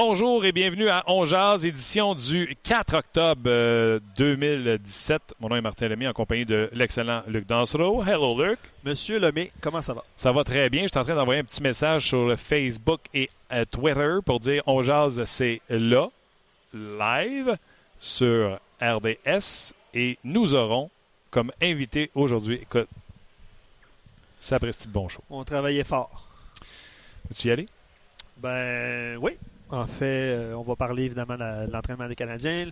Bonjour et bienvenue à On Jazz, édition du 4 octobre euh, 2017. Mon nom est Martin Lemay en compagnie de l'excellent Luc Dansereau. Hello Luc. Monsieur Lemay, comment ça va? Ça va très bien. Je suis en train d'envoyer un petit message sur le Facebook et euh, Twitter pour dire On Jazz, c'est là, live sur RDS. Et nous aurons comme invité aujourd'hui, écoute, sapristi de bon show. On travaillait fort. Veux-tu y aller? Ben oui. En fait, euh, on va parler évidemment de l'entraînement des Canadiens.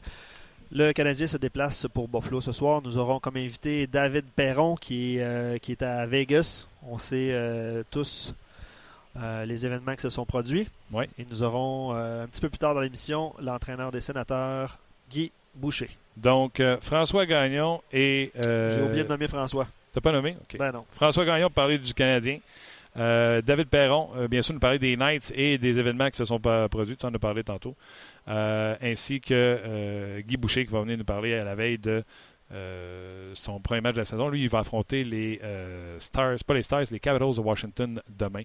Le Canadien se déplace pour Buffalo ce soir. Nous aurons comme invité David Perron qui est, euh, qui est à Vegas. On sait euh, tous euh, les événements qui se sont produits. Oui. Et nous aurons un petit peu plus tard dans l'émission l'entraîneur des sénateurs, Guy Boucher. Donc, François Gagnon et. J'ai oublié de nommer François. T'as pas nommé? OK. Ben non. François Gagnon parler du Canadien. Euh, David Perron, euh, bien sûr, nous parler des Knights et des événements qui se sont pas produits. Tu en as parlé tantôt. Euh, ainsi que Guy Boucher qui va venir nous parler à la veille de son premier match de la saison. Lui, il va affronter les Stars, pas les Stars, les Capitals de Washington demain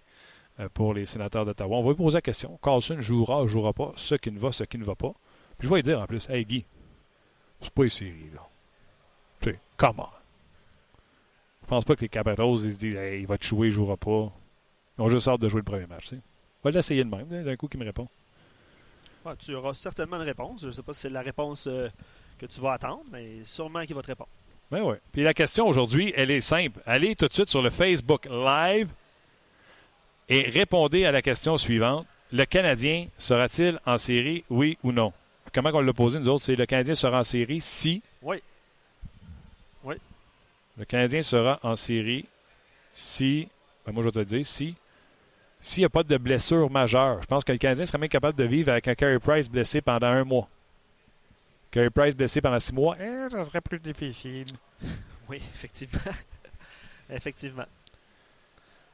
pour les sénateurs d'Ottawa. On va lui poser la question. Carlson jouera, jouera pas, ce qui ne va, ce qui ne va pas. Puis je vais lui dire en plus, hey Guy, c'est pas une série, là. Tu sais, comment? Je pense pas que les Capitals, ils se disent, hey, il va te jouer, il jouera pas. Ils ont juste hâte de jouer le premier match. tu sais. On va l'essayer de même, d'un coup qui me répond. Ouais, tu auras certainement une réponse. Je ne sais pas si c'est la réponse euh, que tu vas attendre, mais sûrement qu'il va te répondre. Ben ouais. Puis la question aujourd'hui, elle est simple. Allez tout de suite sur le Facebook Live et répondez à la question suivante. Le Canadien sera-t-il en série, oui ou non? Comment on l'a posé, nous autres? C'est le Canadien sera en série si? Oui. Le Canadien sera en série si. Ben moi, je vais te le dire, si. S'il n'y a pas de blessure majeure. Je pense que le Canadien serait même capable de vivre avec un Carey Price blessé pendant un mois. Carey Price blessé pendant six mois, eh, ça serait plus difficile. Oui, effectivement. effectivement.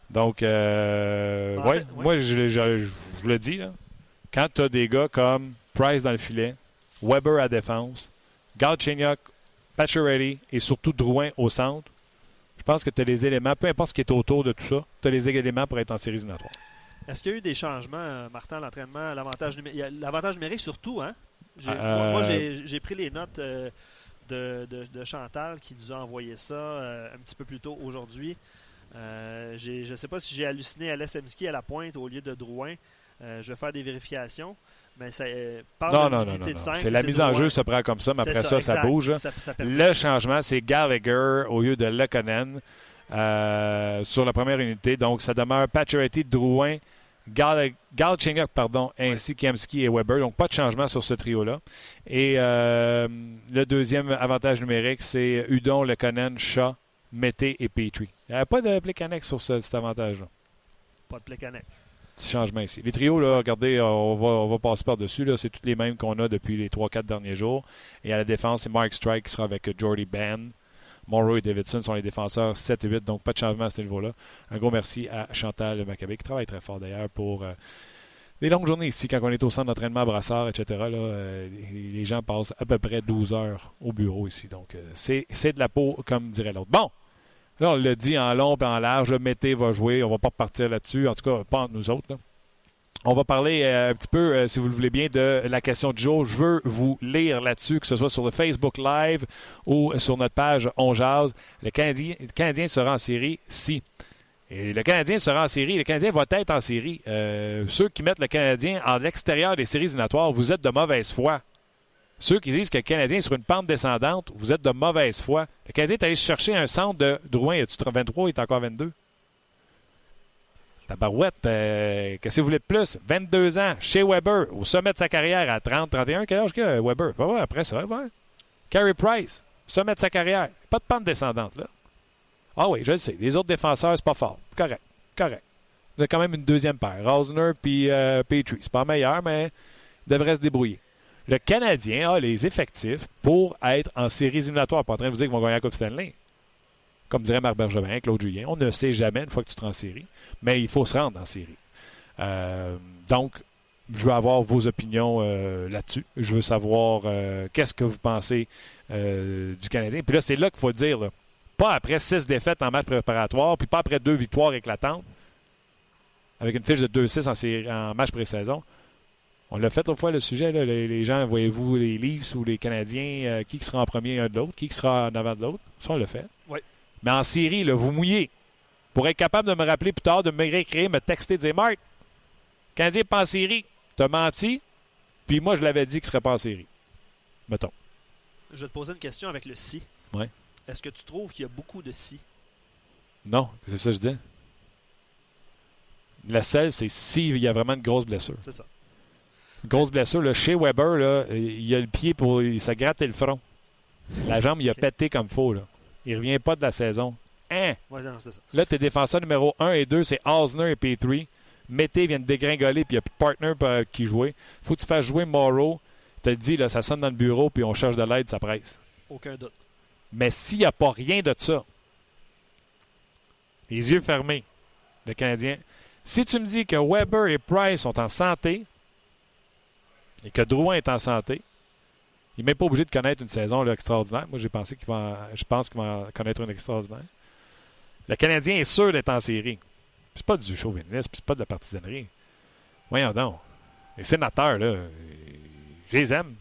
Donc, euh, En ouais, fait, ouais. moi, je, je- je- je vous le dis, là, quand tu as des gars comme Price dans le filet, Weber à défense, Galchenyuk, Pacioretty et surtout Drouin au centre, pense que tu as les éléments, peu importe ce qui est autour de tout ça, tu as les éléments pour être en série éliminatoire. Est-ce qu'il y a eu des changements, euh, Martin, l'entraînement, l'avantage numé- il y a L'avantage numérique surtout, hein? Euh, Moi, j'ai pris les notes euh, de, de- de Chantal qui nous a envoyé ça euh, un petit peu plus tôt aujourd'hui. Je ne sais pas si j'ai halluciné à l'SMSK à la pointe au lieu de Drouin. Je vais faire des vérifications. Mais ça euh, Non, non, non, non. C'est la mise en jeu se prend comme ça, mais après ça, ça, bouge. Le changement, c'est Gallagher au lieu de Lekonen euh, sur la première unité. Donc, ça demeure Pacioretty, Drouin, Gal- Galchenyuk, pardon, ainsi qu'Emski et Weber. Donc, pas de changement sur ce trio-là. Et euh, le deuxième avantage numérique, c'est Udon, Lekonen, Shaw, Mété et Petrie. Il n'y avait pas de Plekanec sur ce- cet avantage-là. Pas de Plekanec. Petit changement ici. Les trios, là, regardez, on va, on va passer par-dessus. C'est tous les mêmes qu'on a depuis les 3-4 derniers jours. Et à la défense, c'est Mark Strike qui sera avec Jordy Ban. Morrow et Davidson sont les défenseurs 7 et 8, donc pas de changement à ce niveau-là. Un gros merci à Chantal Maccabé, qui travaille très fort d'ailleurs pour euh, des longues journées ici, quand on est au centre d'entraînement à Brassard, etc. Là, euh, les, gens passent à peu près 12 heures au bureau ici. Donc, euh, c'est de la peau, comme dirait l'autre. Bon, là, on l'a dit en long et en large, le Mété va jouer. On va pas repartir là-dessus, en tout cas, pas entre nous autres. On va parler euh, un petit peu, euh, si vous le voulez bien, de la question du jour. Je veux vous lire là-dessus, que ce soit sur le Facebook Live ou sur notre page On. Le Canadien, le Canadien sera en série si. Et le Canadien sera en série. Le Canadien va être en série. Euh, ceux qui mettent le Canadien en l'extérieur des séries éliminatoires, vous êtes de mauvaise foi. Ceux qui disent que le Canadien est sur une pente descendante, vous êtes de mauvaise foi. Le Canadien est allé chercher un centre de Drouin. Y a-tu 23 il est encore 22? Tabarouette, euh, qu'est-ce que vous voulez de plus? 22 ans, chez Weber, au sommet de sa carrière à 30, 31. Quel âge que Weber? Va voir après ça, va Carey Price, sommet de sa carrière. Pas de pente descendante, là. Ah oui, je le sais. Les autres défenseurs, c'est pas fort. Correct, correct. Vous avez quand même une deuxième paire. Rosner puis euh, Petrie. C'est pas meilleur, mais devrait se débrouiller. Le Canadien a les effectifs pour être en séries éliminatoires. Pas en train de vous dire qu'ils vont gagner la Coupe Stanley. Comme dirait Marc Bergevin, Claude Julien, on ne sait jamais une fois que tu te rends en série, mais il faut se rendre en série. Euh, donc, je veux avoir vos opinions euh, là-dessus. Je veux savoir euh, qu'est-ce que vous pensez du Canadien. Puis là, c'est là qu'il faut dire, pas après six défaites en match préparatoire, puis pas après deux victoires éclatantes, avec une fiche de 2-6 en, en match pré-saison. On l'a fait autrefois le sujet, là, les, gens, voyez-vous les Leafs ou les Canadiens, qui sera en premier un de l'autre, qui sera en avant de l'autre? Ça, on l'a fait. Oui. Mais en série, là, vous mouillez. Pour être capable de me rappeler plus tard, de me réécrire, me texter, dire Marc, Canadien pas en série, t'as menti, puis moi je l'avais dit qu'il serait pas en série. Mettons. Je vais te poser une question avec le si. Oui. Est-ce que tu trouves qu'il y a beaucoup de si? Non, c'est ça que je dis. La seule, c'est s'il y a vraiment une grosse blessure. C'est ça. Grosse blessure. Là, chez Weber, là, il a le pied pour. Il s'est gratté le front. La jambe, il a pété comme faux. Là. Il revient pas de la saison. Hein? Ouais, non, ça. Là, tes défenseurs numéro 1 et 2, c'est Osner et P3. Mété vient de dégringoler, puis il n'y a plus de partner euh, qui jouer. faut que tu fasses jouer Morrow. Tu te dis, là, ça sonne dans le bureau, puis on cherche de l'aide, ça presse. Aucun doute. Mais s'il n'y a pas rien de ça, les yeux fermés, le Canadien, si tu me dis que Weber et Price sont en santé et que Drouin est en santé, il n'est même pas obligé de connaître une saison là, extraordinaire. Moi, j'ai pensé qu'il va, je pense qu'il va connaître une extraordinaire. Le Canadien est sûr d'être en série. C'est pas du chauvinisme, c'est pas de la partisanerie. Voyons donc. Les sénateurs, là, je les aime.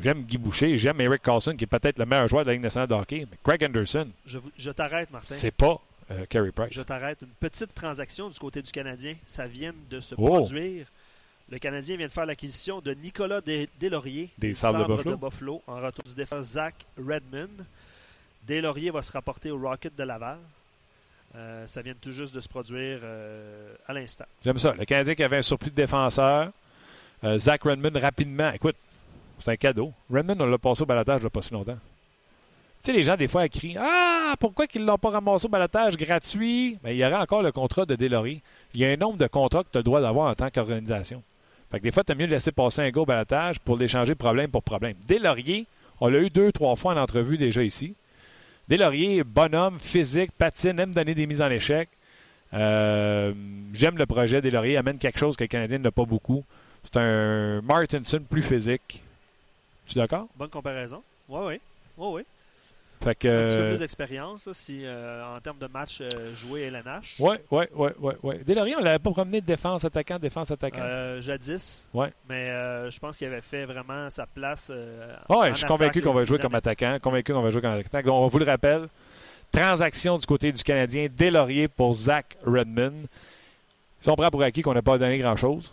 J'aime Guy Boucher, j'aime Eric Carlson, qui est peut-être le meilleur joueur de la Ligue nationale de hockey. Mais Craig Anderson. Je, t'arrête, Martin. C'est pas euh, Carey Price. Je t'arrête. Une petite transaction du côté du Canadien. Ça vient de se oh. produire. Le Canadien vient de faire l'acquisition de Nicolas Deslauriers des Sables de, Buffalo. en retour du défenseur Zach Redmond. Deslauriers va se rapporter au Rocket de Laval. Euh, ça vient tout juste de se produire euh, à l'instant. J'aime ça. Le Canadien qui avait un surplus de défenseurs. Euh, Zach Redmond rapidement. Écoute, c'est un cadeau. Redmond, on l'a passé au balatage il n'y a pas si longtemps. Tu sais, les gens, des fois, crient Ah, pourquoi qu'ils ne l'ont pas ramassé au balatage gratuit? Mais il y aurait encore le contrat de Deslauriers. Il y a un nombre de contrats que tu as le droit d'avoir en tant qu'organisation. Fait des fois, tu mieux de laisser passer un gars au balatage pour l'échanger problème pour problème. Deslauriers, on l'a eu deux, trois fois en entrevue déjà ici. Deslauriers, bonhomme, physique, patine, aime donner des mises en échec. Euh, j'aime le projet. Deslauriers amène quelque chose que le Canadien n'a pas beaucoup. C'est un Martinson plus physique. Tu es d'accord? Bonne comparaison. Oui, oui. Oui, oui. Fait que, un petit peu plus d'expérience si, euh, en termes de match euh, joué LNH. Oui, oui, oui, oui. Ouais. Deslauriers, on ne l'avait pas promené de défense attaquant, défense attaquant. Euh, jadis. Ouais. Mais je pense qu'il avait fait vraiment sa place. oui, je suis convaincu qu'on va jouer comme attaquant. Convaincu qu'on va jouer comme attaquant. Donc, on vous le rappelle. Transaction du côté du Canadien, Deslauriers pour Zach Redmond. Si on prend pour acquis qu'on n'a pas donné grand-chose,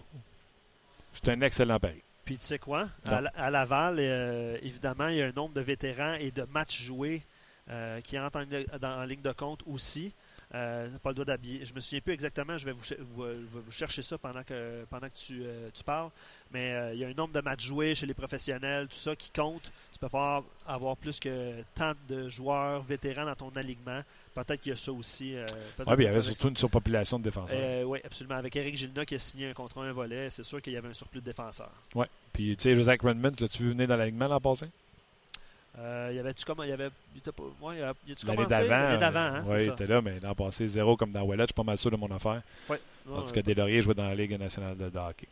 c'est un excellent pari. Puis tu sais quoi? À, Laval, euh, évidemment, il y a un nombre de vétérans et de matchs joués euh, qui entrent en, ligne de compte aussi. Euh, pas le droit d'habiller. Je me souviens plus exactement, je vais vous, vous, chercher ça pendant que, pendant que tu, euh, tu parles. Mais il y a un nombre de matchs joués chez les professionnels, tout ça qui compte. Tu peux avoir, avoir plus que tant de joueurs vétérans dans ton alignement. Peut-être qu'il y a ça aussi. Euh, oui, il y avait surtout une surpopulation de défenseurs. Euh, oui, absolument. Avec Eric Gilna qui a signé un contrat un volet, c'est sûr qu'il y avait un surplus de défenseurs. Oui. Puis, tu sais, Joseph Redmond, l'as-tu vu venir dans l'alignement l'an passé? Euh, y avait-tu comment il y avait ouais, y a, tu commencé? l'année d'avant hein, oui il était là mais l'an passé zéro comme dans Wallet je suis pas mal sûr de mon affaire oui. Tandis que Delaurier jouait dans la Ligue nationale de hockey.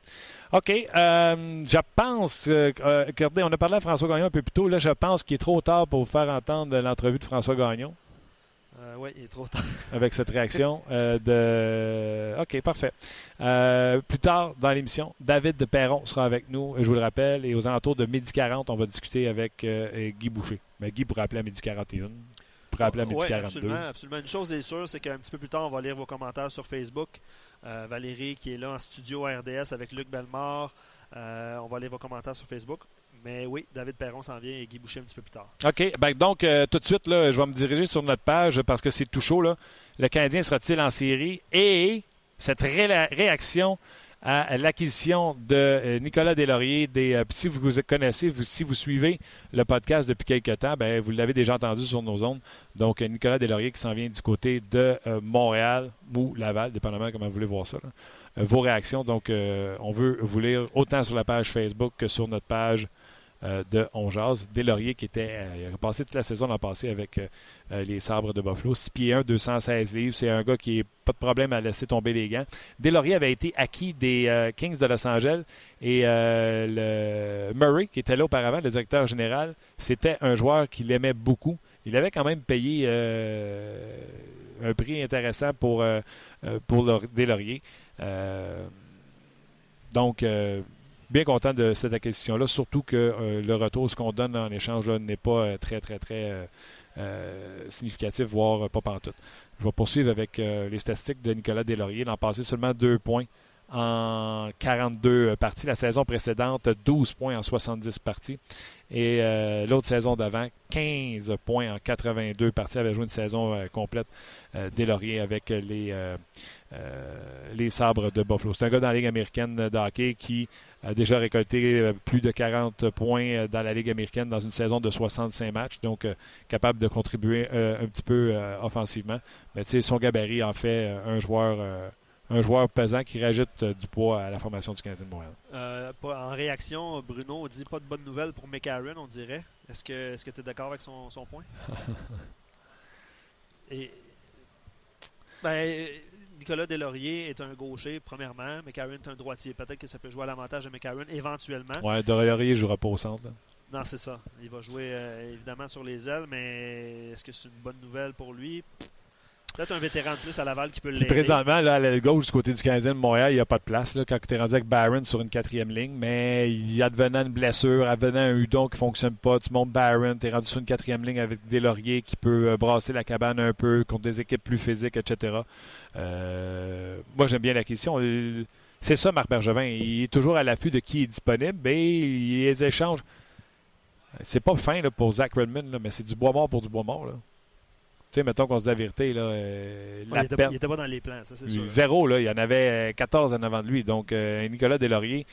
OK. Euh, je pense. Euh, regardez, on a parlé à François Gagnon un peu plus tôt. Là, je pense qu'il est trop tard pour vous faire entendre l'entrevue de François Gagnon. Euh, oui, il est trop tard. avec cette réaction euh, de. OK, parfait. Euh, plus tard dans l'émission, David de Perron sera avec nous, je vous le rappelle, et aux alentours de midi 40, on va discuter avec Guy Boucher. Mais Guy pourrait appeler à midi 41. Pourrait appeler à midi Ouais, 42. absolument, absolument. Une chose est sûre, c'est qu'un petit peu plus tard, on va lire vos commentaires sur Facebook. Valérie qui est là en studio à RDS avec Luc Bellemare. On va lire vos commentaires sur Facebook. Mais oui, David Perron s'en vient et Guy Boucher un petit peu plus tard. OK. Ben, donc, euh, tout de suite, là, je vais me diriger sur notre page parce que c'est tout chaud. Là. Le Canadien sera-t-il en série? Et cette ré- réaction à l'acquisition de euh, Nicolas Deslauriers, des, euh, si vous connaissez, si vous suivez le podcast depuis quelques temps, ben, vous l'avez déjà entendu sur nos ondes. Donc, Nicolas Deslauriers qui s'en vient du côté de Montréal ou Laval, dépendamment comment vous voulez voir ça. vos réactions. Donc, on veut vous lire autant sur la page Facebook que sur notre page euh, de On Jase. Deslauriers qui était, euh, passé toute la saison l'an passé avec euh, les sabres de Buffalo. 6 pieds 1, 216 livres. C'est un gars qui n'a pas de problème à laisser tomber les gants. Deslauriers avait été acquis des Kings de Los Angeles et Murray, qui était là auparavant, le directeur général, c'était un joueur qu'il aimait beaucoup. Il avait quand même payé un prix intéressant pour, pour. Euh, donc, bien content de cette acquisition-là, surtout que euh, le retour, ce qu'on donne en échange, n'est pas euh, très, très, très euh, significatif, voire pas pantoute. Je vais poursuivre avec les statistiques de Nicolas Deslauriers. L'an passé, seulement deux points en 42 parties. La saison précédente, 12 points en 70 parties. Et l'autre saison d'avant, 15 points en 82 parties. Il avait joué une saison complète euh, avec les, euh, les sabres de Buffalo. C'est un gars dans la Ligue américaine de hockey qui a déjà récolté euh, plus de 40 points euh, dans la Ligue américaine dans une saison de 65 matchs, donc euh, capable de contribuer euh, un petit peu offensivement. Mais tu sais, son gabarit en fait un joueur un joueur pesant qui rajoute du poids à la formation du Canadien de Montréal. Euh, en réaction, Bruno dit pas de bonne nouvelle pour McCarron, on dirait. Est-ce que tu es d'accord avec son, son point? Et ben, Nicolas Deslauriers est un gaucher, premièrement. McCarron est un droitier. Peut-être que ça peut jouer à l'avantage de McCarron éventuellement. Ouais, Dorier ne jouera pas au centre. là. Non, c'est ça. Il va jouer euh, évidemment sur les ailes, mais est-ce que c'est une bonne nouvelle pour lui? Peut-être un vétéran de plus à Laval qui peut l'aider. présentement, là, à la gauche du côté du Canadien de Montréal, il n'y a pas de place. Là, quand tu es rendu avec Barron sur une quatrième ligne, mais il advenant une blessure, advenant un Hudon qui ne fonctionne pas, tu montes Barron, tu es rendu sur une quatrième ligne avec des lauriers qui peut euh, brasser la cabane un peu contre des équipes plus physiques, etc. Euh, moi, j'aime bien la question. Euh, C'est ça, Marc Bergevin. Il est toujours à l'affût de qui est disponible et les échanges. C'est pas fin là, pour Zach Redmond, là, mais c'est du bois mort pour du bois mort. Là. Tu sais, mettons qu'on se dit la vérité. Là, euh, Ouais, la il, était, perte- il était pas dans les plans, ça c'est sûr. Zéro, là. Il y en avait euh, 14 en avant de lui. Donc, euh, Nicolas Deslauriers,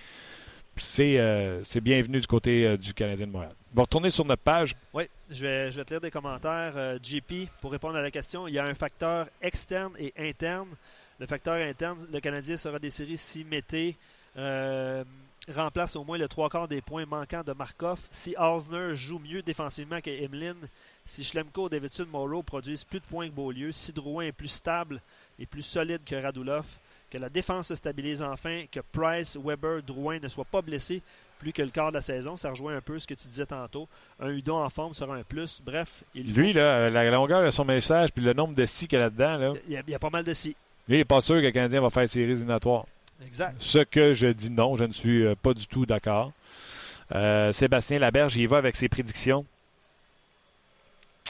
c'est euh, c'est bienvenu du côté du Canadien de Montréal. On va retourner sur notre page. Oui, je vais, je vais te lire des commentaires. JP, pour répondre à la question, il y a un facteur externe et interne. Le facteur interne, le Canadien sera des séries si Mété remplace au moins le trois quarts des points manquants de Markov. Si Osner joue mieux défensivement que Emlin, si Schlemko, Davidson, Morrow produisent plus de points que Beaulieu, si Drouin est plus stable et plus solide que Radulov, que la défense se stabilise enfin, que Price, Weber, Drouin ne soient pas blessés plus que le quart de la saison. Ça rejoint un peu ce que tu disais tantôt. Un Hudon en forme sera un plus. Bref, il faut- Lui, là, la longueur de son message puis le nombre de si qu'il y a là-dedans, là, il y, a, il y a pas mal de si. lui, il n'est pas sûr que le Canadien va faire séries éliminatoires. Exact. Ce que je dis non, je ne suis euh, pas du tout d'accord. Euh, Sébastien Laberge, il va avec ses prédictions.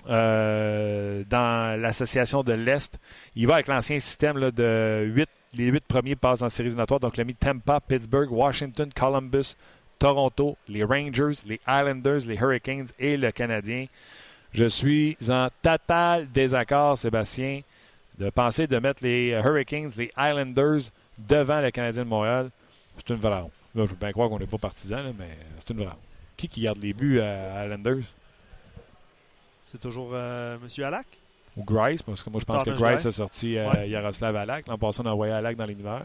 Euh, dans l'association de l'Est, il va avec l'ancien système de 8, les huit premiers passent en séries éliminatoires. Donc, il a mis Tampa, Pittsburgh, Washington, Columbus, Toronto, les Rangers, les Islanders, les Hurricanes et le Canadien. Je suis en total désaccord, Sébastien, de penser de mettre les Hurricanes, les Islanders devant le Canadien de Montréal. C'est une vraie. Là, je veux bien croire qu'on n'est pas partisan, là, mais c'est une vraie. Qui qui garde les buts à Islanders? C'est toujours euh, M. Alak. Ou Grice, parce que moi je pense Thomas que Grice a sorti euh, Ouais. Yaroslav Alak. L'an passé, on a envoyé Alak dans les mineurs.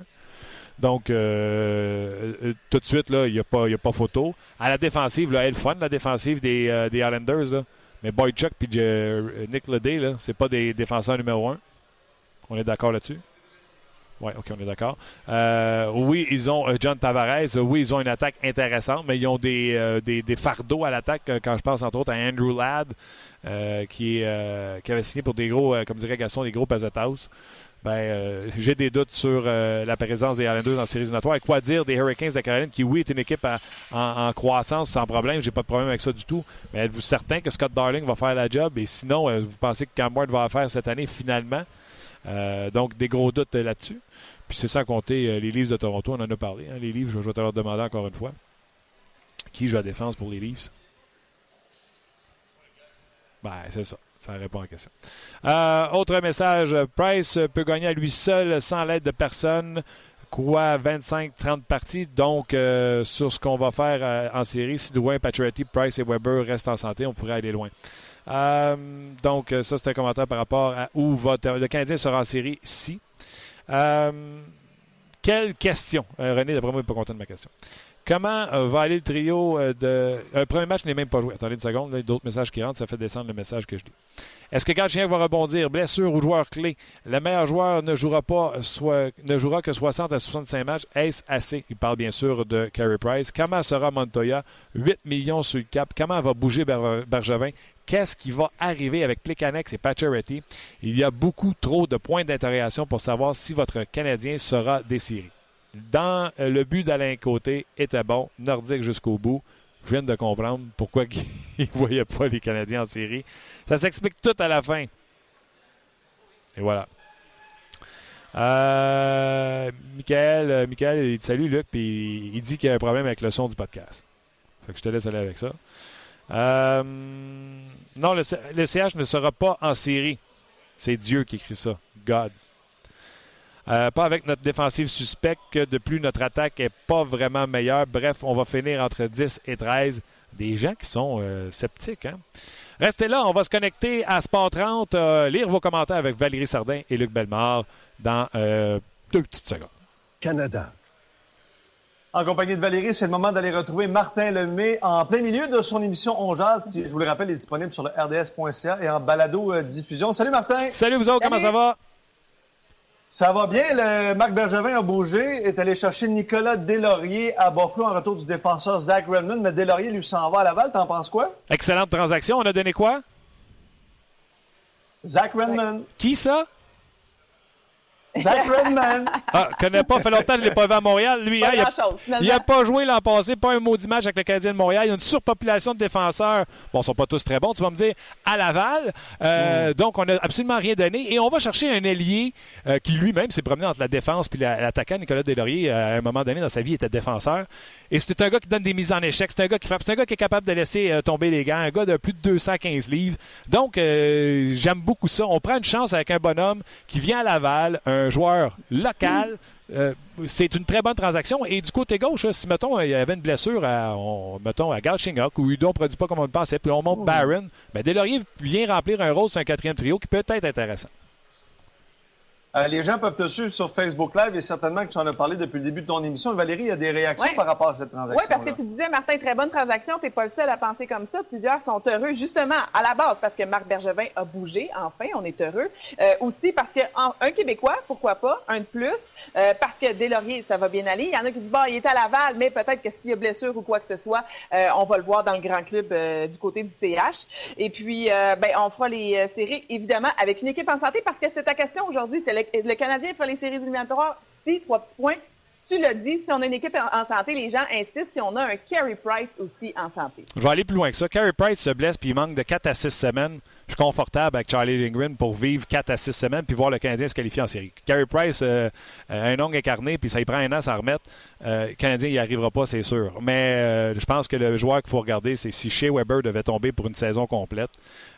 Donc, euh, euh, tout de suite, là, il n'y a, pas- y a pas photo. À la défensive, là, elle fun, la défensive des, euh, des Islanders. Là. Mais Boychuk et Nick Leday, là, c'est pas des défenseurs numéro un. On est d'accord là-dessus? Oui, OK, on est d'accord. Euh, oui, ils ont John Tavares. Oui, ils ont une attaque intéressante, mais ils ont des, des, fardeaux à l'attaque, quand je pense entre autres à Andrew Ladd, qui, qui avait signé pour des gros, comme dirait Gaston, des gros house ben, euh, j'ai des doutes sur euh, la présence des Islanders dans la série éliminatoire. Et quoi dire des Hurricanes de Caroline, qui, oui, est une équipe en, croissance sans problème. J'ai pas de problème avec ça du tout. Mais êtes-vous certain que Scott Darling va faire la job? Et sinon, euh, vous pensez que Cam Ward va la faire cette année finalement? Donc, des gros doutes là-dessus. Puis c'est sans compter les Leafs de Toronto, on en a parlé. Hein, les Leafs, je vais te leur demander encore une fois. Qui joue à défense pour les Leafs? Ben, c'est ça. Ça répond à la question. Euh, autre message. Price peut gagner à lui seul sans l'aide de personne. Quoi, 25-30 parties. Donc, euh, sur ce qu'on va faire euh, en série, si Dwayne, Pacioretty, Price et Weber restent en santé, on pourrait aller loin. Donc, ça, c'est un commentaire par rapport à où va le Canadien sera en série si. quelle question? René, d'après moi, il n'est pas content de ma question. Comment euh, va aller le trio euh, de. Un premier match n'est même pas joué. Attendez une seconde, d'autres messages qui rentrent, ça fait descendre le message que je dis. Est-ce que Galchien va rebondir? Blessure ou joueur clé? Le meilleur joueur ne jouera pas ne jouera que 60 à 65 matchs. Est-ce assez? Il parle bien sûr de Carey Price. Comment sera Montoya? 8 millions sur le cap. Comment va bouger Bergevin? Qu'est-ce qui va arriver avec Plekanex et Pacioretty? Il y a beaucoup trop de points d'interrogation pour savoir si votre Canadien sera déciré dans euh, le but d'Alain Côté était bon, nordique jusqu'au bout. Je viens de comprendre pourquoi il ne voyait pas les Canadiens en série. Ça s'explique tout à la fin. Et voilà. Euh, Michael, euh, Michael, il salue Luc, puis il dit qu'il y a un problème avec le son du podcast. Fait que je te laisse aller avec ça. Euh, non, le, CH ne sera pas en série. C'est Dieu qui écrit ça. God. Euh, pas avec notre défensive suspecte que de plus notre attaque n'est pas vraiment meilleure. Bref, on va finir entre 10 et 13. Des gens qui sont euh, sceptiques. Hein? Restez là, on va se connecter à Sport 30, euh, lire vos commentaires avec Valérie Sardin et Luc Bellemare dans deux petites secondes. Canada. En compagnie de Valérie, c'est le moment d'aller retrouver Martin Lemay en plein milieu de son émission On Jazz, qui, je vous le rappelle, est disponible sur le rds.ca et en balado-diffusion. Salut Martin! Salut vous autres, comment ça va? Ça va bien? Le Marc Bergevin a bougé, est allé chercher Nicolas Delaurier à Buffalo en retour du défenseur Zach Redmond, mais Delaurier lui s'en va à Laval. T'en penses quoi? Excellente transaction. On a donné quoi? Zach Redmond. Qui ça? Zach Redman. Ah, connais pas, fait longtemps que je l'ai pas vu à Montréal. Lui, hein, il, n'a pas joué l'an passé, pas un maudit match avec le Canadien de Montréal. Il y a une surpopulation de défenseurs. Bon, ils sont pas tous très bons, tu vas me dire, à Laval. Euh, mm. Donc, on n'a absolument rien donné. Et on va chercher un ailier euh, qui lui-même s'est promené entre la défense et l'attaquant. Nicolas Delaurier, à un moment donné dans sa vie, était défenseur. Et c'est un gars qui donne des mises en échec. C'est un gars qui frappe. C'est un gars qui est capable de laisser euh, tomber les gants. Un gars de plus de 215 livres. Donc, j'aime beaucoup ça. On prend une chance avec un bonhomme qui vient à Laval, un joueur local. Euh, c'est une très bonne transaction. Et du côté gauche, si, mettons, il y avait une blessure à, mettons, à Galchenyuk, où Udon ne produit pas comme on le pensait, puis on monte Barron, ben Delaurier vient remplir un rôle sur un quatrième trio qui peut être intéressant. Euh, les gens peuvent te suivre sur Facebook Live et certainement que tu en as parlé depuis le début de ton émission. Valérie, il y a des réactions par rapport à cette transaction. Oui, parce que tu disais, Martin, très bonne transaction. Tu n'es pas le seul à penser comme ça. Plusieurs sont heureux, justement, à la base, parce que Marc Bergevin a bougé. Enfin, on est heureux. Euh, aussi parce que un Québécois, pourquoi pas, un de plus. Euh, parce que Laurier, ça va bien aller. Il y en a qui disent, bon, il est à Laval, mais peut-être que s'il y a blessure ou quoi que ce soit, on va le voir dans le grand club du côté du CH. Et puis, ben, on fera les séries, évidemment, avec une équipe en santé, parce que c'est ta question aujourd'hui. C'est le Canadien pour les séries éliminatoires, si, trois petits points. Tu l'as dit, si on a une équipe en santé, les gens insistent si on a un Carey Price aussi en santé. Je vais aller plus loin que ça. Carey Price se blesse puis il manque de 4 à 6 semaines. Je suis confortable avec Charlie Lindgren pour vivre 4 à 6 semaines puis voir le Canadien se qualifier en série. Carey Price euh, euh, un ongle incarné puis ça y prend un an à remettre. Euh, le Canadien n'y arrivera pas, c'est sûr. Mais je pense que le joueur qu'il faut regarder, c'est si Shea Weber devait tomber pour une saison complète.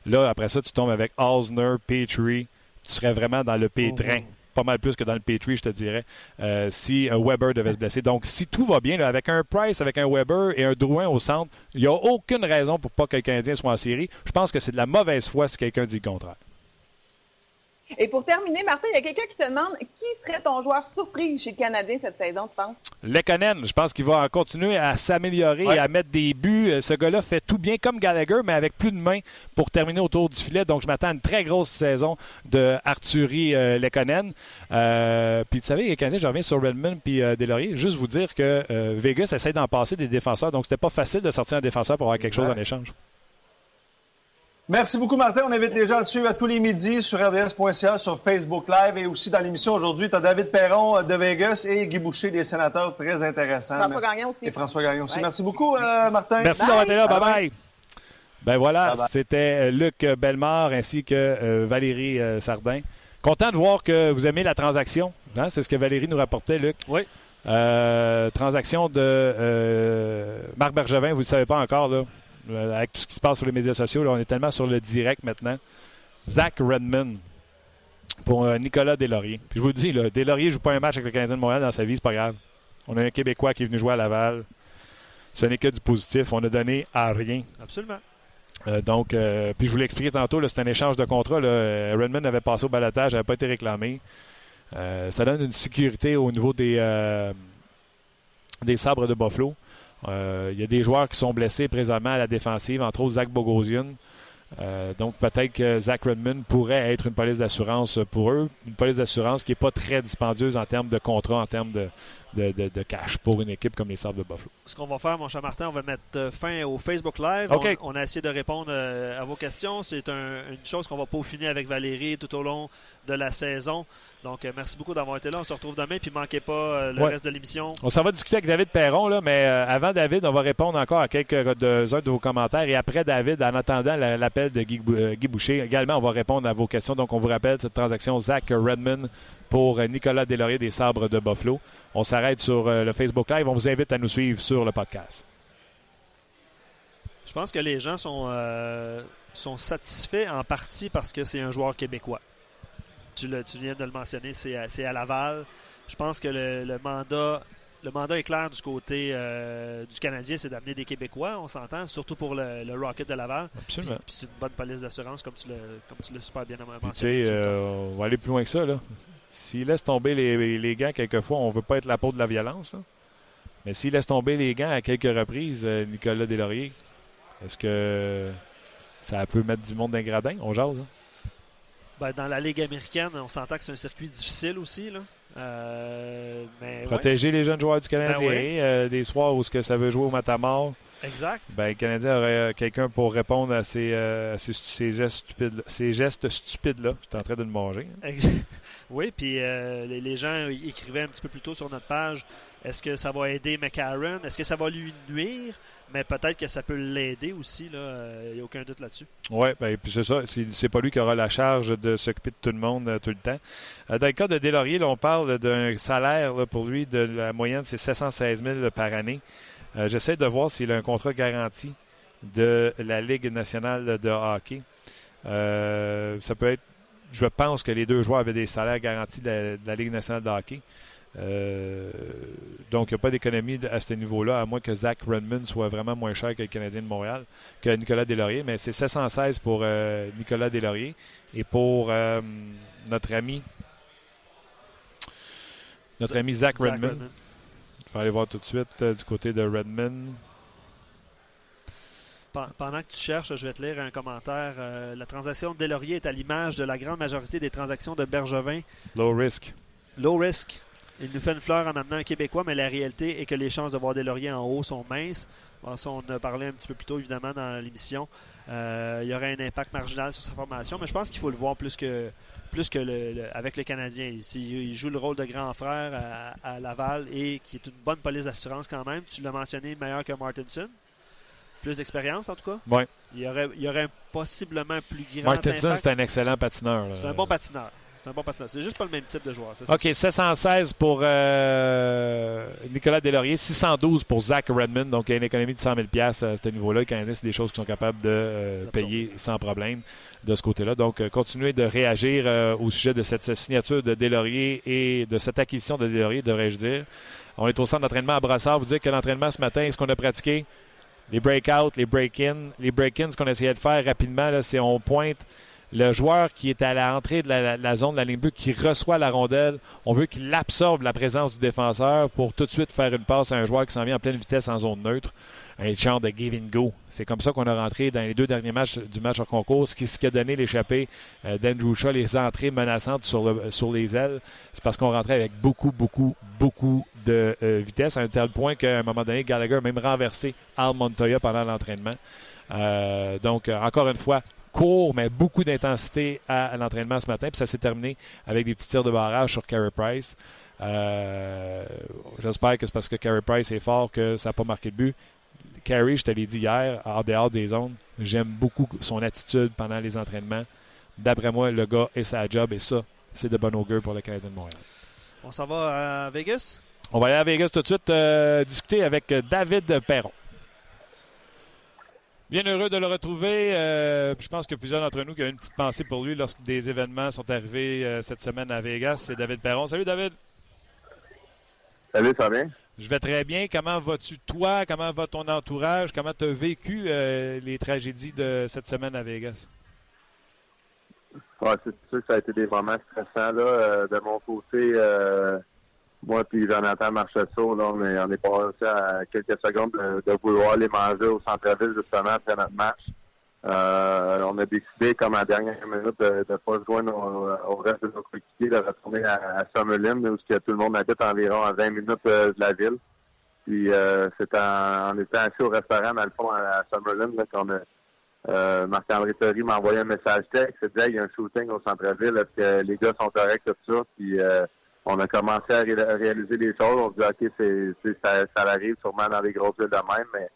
Là, après ça, tu tombes avec Osner, Petrie. Tu serais vraiment dans le pétrin. Oh pas mal plus que dans le Petrie, je te dirais, euh, si un Weber devait se blesser. Donc, si tout va bien, avec un Price, avec un Weber et un Drouin au centre, il n'y a aucune raison pour pas que le Canadien soit en série. Je pense que c'est de la mauvaise foi si quelqu'un dit le contraire. Et pour terminer, Martin, il y a quelqu'un qui te demande qui serait ton joueur surpris chez le Canadien cette saison, tu penses? Lekonen, je pense qu'il va continuer à s'améliorer et à mettre des buts. Euh, ce gars-là fait tout bien comme Gallagher, mais avec plus de mains pour terminer autour du filet. Donc, je m'attends à une très grosse saison de Arthurie euh, Lekonen. Euh, puis, tu savez, les Canadiens, je reviens sur Redmond puis euh, Delaurier. Juste vous dire que Vegas essaie d'en passer des défenseurs. Donc, c'était pas facile de sortir un défenseur pour avoir quelque chose en échange. Merci beaucoup, Martin. On invite les gens à suivre à tous les midis sur RDS.ca, sur Facebook Live et aussi dans l'émission aujourd'hui. Tu as David Perron euh, de Vegas et Guy Boucher des sénateurs très intéressants. François Gagnon aussi. Et François Gagnon aussi. Merci beaucoup, euh, Martin. Merci d'avoir été là. Bye bye. Ben voilà, c'était euh, Luc Bellemare ainsi que Valérie Sardin. Content de voir que vous aimez la transaction. Hein? C'est ce que Valérie nous rapportait, Luc. Oui. transaction de Marc Bergevin, vous ne le savez pas encore, là. Euh, avec tout ce qui se passe sur les médias sociaux, on est tellement sur le direct maintenant. Zach Redmond pour euh, Nicolas Deslauriers. Puis je vous le dis, là, Deslauriers ne joue pas un match avec le Canadien de Montréal dans sa vie, c'est pas grave. On a un Québécois qui est venu jouer à Laval. Ce n'est que du positif. On a donné à rien. Absolument. Euh, donc, puis je vous l'ai expliqué tantôt, c'est un échange de contrat. Redmond avait passé au balotage, n'avait pas été réclamé. ça donne une sécurité au niveau des, des sabres de Buffalo. Euh, il y a des joueurs qui sont blessés présentement à la défensive, entre autres Zach Bogosian. Euh, donc peut-être que Zach Redmond pourrait être une police d'assurance pour eux. Une police d'assurance qui n'est pas très dispendieuse en termes de contrat, en termes de, de, cash pour une équipe comme les Sabres de Buffalo. Ce qu'on va faire, mon cher Martin, on va mettre euh, fin au Facebook Live. On, a essayé de répondre à vos questions. C'est une chose qu'on va peaufiner avec Valérie tout au long de la saison. Donc, euh, merci beaucoup d'avoir été là. On se retrouve demain, puis manquez pas euh, le reste de l'émission. On s'en va discuter avec David Perron, là, mais euh, avant David, on va répondre encore à quelques-uns de, vos commentaires. Et après David, en attendant l'appel de Guy, Boucher, également, on va répondre à vos questions. Donc, on vous rappelle cette transaction Zach Redmond pour Nicolas Deslauriers des Sabres de Buffalo. On s'arrête sur le Facebook Live. On vous invite à nous suivre sur le podcast. Je pense que les gens sont, sont satisfaits en partie parce que c'est un joueur québécois tu, viens de le mentionner, c'est à, Laval. Je pense que le, mandat le mandat est clair du côté euh, du Canadien, c'est d'amener des Québécois, on s'entend, surtout pour le, Rocket de Laval. Absolument. Puis c'est une bonne police d'assurance, comme tu l'as super bien mentionné. Tu sais, euh, on va aller plus loin que ça. S'il laisse tomber les, les, gants quelquefois, on ne veut pas être la peau de la violence. Mais s'il laisse tomber les gants à quelques reprises, euh, Nicolas Deslauriers, est-ce que ça peut mettre du monde d'ingradin? On jase. Hein? Ben, dans la Ligue américaine, on s'entend que c'est un circuit difficile aussi. Là. Euh, Protéger les jeunes joueurs du Canadien. Ben euh, des soirs où ce que ça veut jouer au matamor. Exact. Ben, le Canadien aurait euh, quelqu'un pour répondre à ces, ces, gestes stupides, ces gestes stupides-là. J'étais en train de le manger. Hein. oui, puis les, les, gens écrivaient un petit peu plus tôt sur notre page est-ce que ça va aider McCarron Est-ce que ça va lui nuire? Mais peut-être que ça peut l'aider aussi. Il n'y euh, a aucun doute là-dessus. Oui, ben, puis c'est ça. C'est pas lui qui aura la charge de s'occuper de tout le monde euh, tout le temps. Euh, dans le cas de Delaurier, on parle d'un salaire pour lui de la moyenne, c'est 716 000 par année. J'essaie de voir s'il a un contrat garanti de la Ligue nationale de hockey. ça peut être. Je pense que les deux joueurs avaient des salaires garantis de la Ligue nationale de hockey. Euh, donc, il n'y a pas d'économie à ce niveau-là, à moins que Zach Redmond soit vraiment moins cher que le Canadien de Montréal, que Nicolas Deslauriers. Mais c'est 716 pour euh, Nicolas Deslauriers. Et pour euh, notre ami notre ami Zach, Redmond. Il faut aller voir tout de suite du côté de Redmond. Pendant que tu cherches, je vais te lire un commentaire. la transaction de Deslauriers est à l'image de la grande majorité des transactions de Bergevin. Low risk. Low risk. Il nous fait une fleur en amenant un Québécois, mais la réalité est que les chances de voir des lauriers en haut sont minces. on a parlé un petit peu plus tôt, évidemment, dans l'émission. Euh, il y aurait un impact marginal sur sa formation, mais je pense qu'il faut le voir plus que, plus que le, avec les Canadiens. Il, joue le rôle de grand frère à, Laval et qui est une bonne police d'assurance quand même. Tu l'as mentionné, meilleur que Martinson. Plus d'expérience, en tout cas. Oui. Il y aurait, il y aurait possiblement plus grand Martinson, c'est un excellent patineur. C'est un bon patineur. C'est un bon C'est juste pas le même type de joueur. OK, 716 pour euh, Nicolas Delaurier, 612 pour Zach Redmond. Donc, il y a une économie de 100 000 à ce niveau-là. Les Canadiens, c'est des choses qu'ils sont capables de euh, payer sans problème de ce côté-là. Donc, euh, continuez de réagir au sujet de cette signature de Delaurier et de cette acquisition de Delaurier, devrais-je dire. On est au centre d'entraînement à Brassard. Vous dire que l'entraînement ce matin, ce qu'on a pratiqué, les break-out, les break-in, les break-ins, ce qu'on essayait de faire rapidement, c'est on pointe le joueur qui est à l'entrée de la, zone de la ligne bleue, qui reçoit la rondelle, on veut qu'il absorbe la présence du défenseur pour tout de suite faire une passe à un joueur qui s'en vient en pleine vitesse en zone neutre. Un genre de give and go. C'est comme ça qu'on a rentré dans les deux derniers matchs du match en concours, ce qui, a donné l'échappée euh, d'Andrew Shaw, les entrées menaçantes sur les ailes. C'est parce qu'on rentrait avec beaucoup, beaucoup, beaucoup de euh, vitesse, à un tel point qu'à un moment donné, Gallagher a même renversé Al Montoya pendant l'entraînement. Euh, donc, encore une fois, court, mais beaucoup d'intensité à, l'entraînement ce matin. Puis ça s'est terminé avec des petits tirs de barrage sur Carey Price. Euh, j'espère que c'est parce que Carey Price est fort que ça n'a pas marqué de but. Carey, je te l'ai dit hier, en dehors des zones, j'aime beaucoup son attitude pendant les entraînements. D'après moi, le gars est sa job et ça, c'est de bon augure pour le Canadien de Montréal. On s'en va à Vegas? On va aller à Vegas tout de suite euh, discuter avec David Perron. Bien heureux de le retrouver. Euh, je pense que plusieurs d'entre nous qui ont une petite pensée pour lui lorsque des événements sont arrivés euh, cette semaine à Vegas. C'est David Perron. Salut David. Salut, ça va bien? Je vais très bien. Comment vas-tu toi? Comment va ton entourage? Comment tu as vécu euh, les tragédies de cette semaine à Vegas? c'est sûr que ça a été des moments stressants. Là. de mon côté, moi puis Jonathan Marchessault, là, on est, on est passé à quelques secondes de, vouloir les manger au centre-ville justement après notre match. Euh, on a décidé, comme à dernière minute, de ne pas se joindre au, reste de nos coéquipiers, de retourner à, à Summerlin, où que tout le monde habite environ à 20 minutes euh, de la ville. Puis euh, c'est en, étant assis au restaurant, dans le fond, à, Summerlin, qu'on a euh, Marc-André Terry m'a envoyé un message texte, il disait il y a un shooting au centre-ville, que les gars sont corrects, tout ça, puis euh, on a commencé à, réaliser les choses. On se dit, OK, c'est, ça, ça arrive sûrement dans les grosses villes de même, mais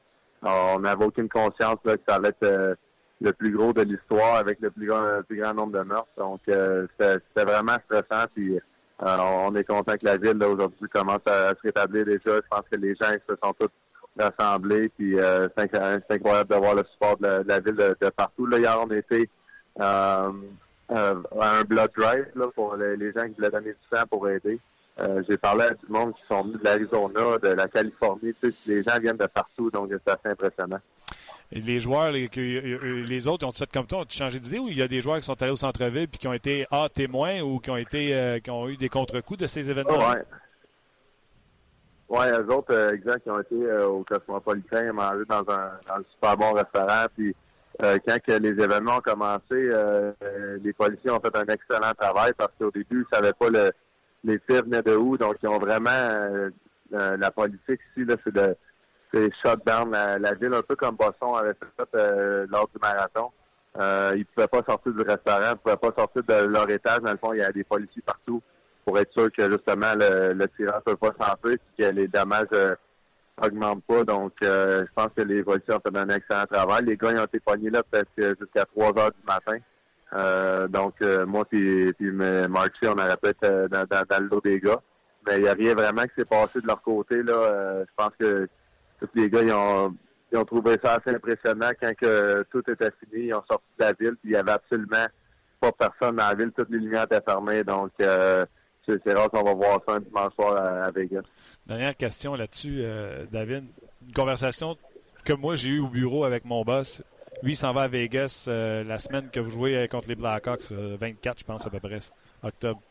on n'avait aucune conscience que ça allait être euh, le plus gros de l'histoire avec le plus grand, plus grand nombre de meurtres. Donc, euh, c'était, vraiment stressant. Puis, euh, on est content que la ville, aujourd'hui, commence à, se rétablir déjà. Je pense que les gens se sont tous rassemblés. Puis, c'est, incroyable de voir le support de la, ville de, partout. Là, hier, on était euh, un blood drive là, pour les, gens qui voulaient donner du sang pour aider. Euh, j'ai parlé à du monde qui sont venus de l'Arizona, de la Californie. Tu sais, les gens viennent de partout, donc c'est assez impressionnant. Et les joueurs, les, les autres, ont fait comme toi, ont changé d'idée ou il y a des joueurs qui sont allés au centre-ville puis qui ont été A, témoins ou qui ont été euh, qui ont eu des contre-coups de ces événements? -là? Ouais. eux autres, exact, qui ont été au Cosmopolitain, mangé dans un, dans un super bon restaurant, puis euh, quand les événements ont commencé, euh, les policiers ont fait un excellent travail parce qu'au début, ils ne savaient pas le, les tirs venaient de où. Donc, ils ont vraiment euh, la politique ici, là, c'est de c'est shut down la, ville, un peu comme Boston avait fait lors du marathon. ils ne pouvaient pas sortir du restaurant, ils ne pouvaient pas sortir de leur étage. Dans le fond, il y a des policiers partout pour être sûr que justement le, le tirant ne peut pas s'entrer et que les dommages augmente pas. Donc, euh, je pense que les policiers ont fait un excellent travail. Les gars, ils ont été pognés là peut-être jusqu'à 3 heures du matin. Euh, donc, euh, moi puis, puis Marty, on aurait peut-être dans, dans, le lot des gars. Mais il n'y a rien vraiment qui s'est passé de leur côté. là. je pense que tous les gars, ils ont, ils ont trouvé ça assez impressionnant quand que tout était fini. Ils ont sorti de la ville, puis il y avait absolument pas personne dans la ville. Toutes les lumières étaient fermées. Donc, c'est rare qu'on va voir ça un dimanche soir à, Vegas. Dernière question là-dessus, euh, David. Une conversation que moi j'ai eue au bureau avec mon boss. Lui, il s'en va à Vegas euh, la semaine que vous jouez contre les Blackhawks, 24, euh, je pense à peu près, octobre.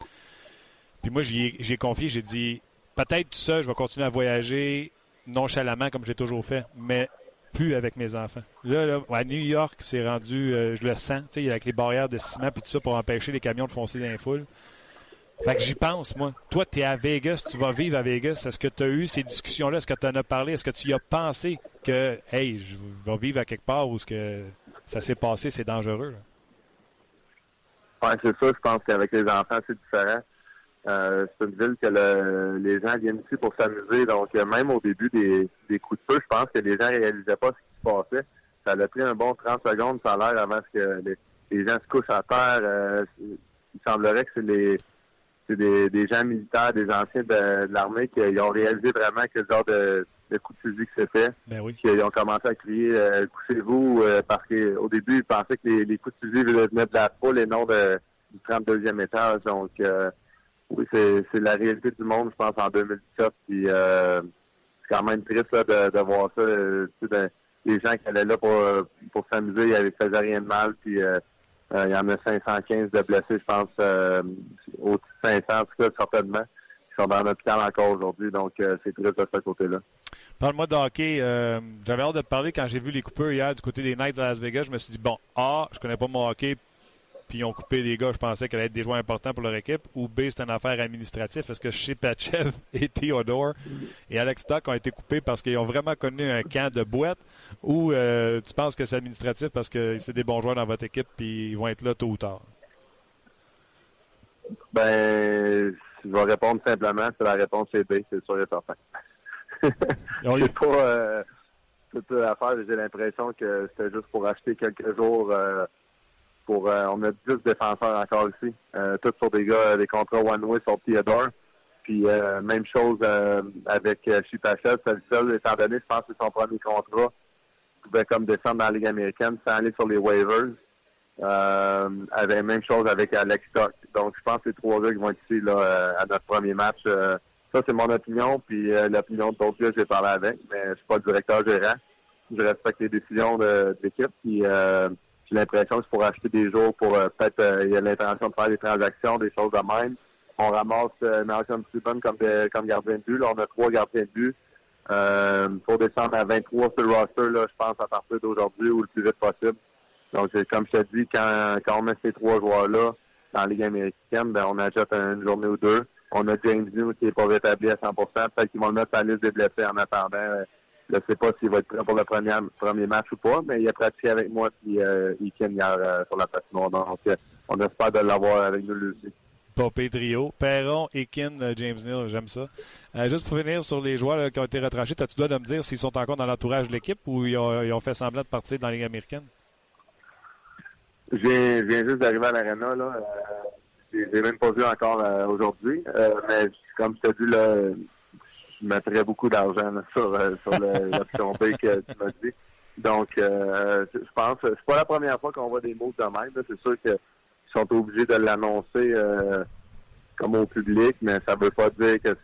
Puis moi, j'ai confié, j'ai dit, peut-être tout ça, je vais continuer à voyager nonchalamment comme j'ai toujours fait, mais plus avec mes enfants. Là, à New York, c'est rendu, je le sens, tu sais, avec les barrières de ciment et tout ça pour empêcher les camions de foncer dans les foules. Fait que j'y pense, moi. Toi, tu es à Vegas, tu vas vivre à Vegas. Est-ce que tu as eu ces discussions-là? Est-ce que tu en as parlé? Est-ce que tu y as pensé que, hey, je vais vivre à quelque part où ce que ça s'est passé, c'est dangereux? Oui, c'est ça. Je pense qu'avec les enfants, c'est différent. Euh, c'est une ville que les gens viennent ici pour s'amuser. Donc, euh, même au début des, coups de feu, je pense que les gens ne réalisaient pas ce qui se passait. Ça a pris un bon 30 secondes, ça a l'air, avant que les, gens se couchent à terre. Euh, il semblerait que c'est les c'est des, des, gens militaires, des anciens de, l'armée qui ont réalisé vraiment quel genre de, de coup de fusil que c'était. Ben oui. Ils ont commencé à crier euh, couchez-vous euh, parce qu'au début ils pensaient que les, les, coups de fusil venaient de la foule et non de, du 32e étage. Donc euh, oui, c'est, c'est la réalité du monde, je pense, en 2017. Puis euh, c'est quand même triste là, de, de voir ça. les gens qui allaient là pour, pour s'amuser, ils ne faisaient rien de mal. Puis il y en a 515 de blessés, je pense, au 500 en tout cas, certainement, qui sont dans l'hôpital encore aujourd'hui. Donc, c'est triste de ce côté-là. Parle-moi de hockey. J'avais hâte de te parler quand j'ai vu les coupeurs hier du côté des Knights de Las Vegas. Je me suis dit, bon, A, je connais pas mon hockey, puis ils ont coupé des gars, je pensais qu'elle allait être des joueurs importants pour leur équipe, ou B, c'est une affaire administrative, parce que chez Pachev et Theodore et Alex Stock ont été coupés parce qu'ils ont vraiment connu un camp de boîte, ou euh, tu penses que c'est administratif parce que c'est des bons joueurs dans votre équipe, puis ils vont être là tôt ou tard? Ben, je vais répondre simplement, c'est la réponse c'est B, c'est sûr et certain. c'est pas euh, toute l'affaire, j'ai l'impression que c'était juste pour acheter quelques jours euh, pour euh, on a 10 défenseurs encore ici. Euh, tous sur des gars, des contrats one-way sur Theodore. Puis euh, même chose avec Chipachel, c'est le seul, étant donné, je pense que c'est son premier contrat. Il pouvait comme descendre dans la Ligue américaine sans aller sur les waivers. Euh, avait même chose avec Alex Stock. Donc je pense que les trois gars qui vont être ici là, à notre premier match. ça, c'est mon opinion, puis l'opinion de d'autres gars j'ai parlé avec, mais je suis pas le directeur gérant. Je respecte les décisions de, l'équipe. Puis j'ai l'impression que c'est pour acheter des jours pour euh, peut-être euh, il y a l'intention de faire des transactions, des choses de même. On ramasse euh, Malcolm Stephen comme, comme gardien de but. Là, on a trois gardiens de but. Euh, pour descendre à 23 sur le roster, là, je pense à partir d'aujourd'hui ou le plus vite possible. Donc, comme je te dis, quand, quand on met ces trois joueurs-là dans la Ligue américaine, ben, on achète une journée ou deux. On a James New qui n'est pas rétabli à 100% Peut-être qu'ils vont le mettre à la liste des blessés en attendant je ne sais pas s'il va être prêt pour le premier, premier match ou pas, mais il a pratiqué avec moi puis euh, hier euh, sur la patinoire. Donc, euh, on espère de l'avoir avec nous lui aussi. Popé trio. Perron, Ekin, euh, James Neal, j'aime ça. juste pour finir sur les joueurs qui ont été retranchés, as-tu dois de me dire s'ils sont encore dans l'entourage de l'équipe ou ils ont, fait semblant de partir dans la Ligue américaine? Je viens, juste d'arriver à l'Arena. là. Euh, j'ai même pas vu encore aujourd'hui. mais comme je t'ai dit, là, je mettrais beaucoup d'argent sur, euh, sur l'option B que tu m'as dit. Donc, euh, je pense, c'est pas la première fois qu'on voit des mots de même. C'est sûr qu'ils sont obligés de l'annoncer euh, comme au public, mais ça veut pas dire que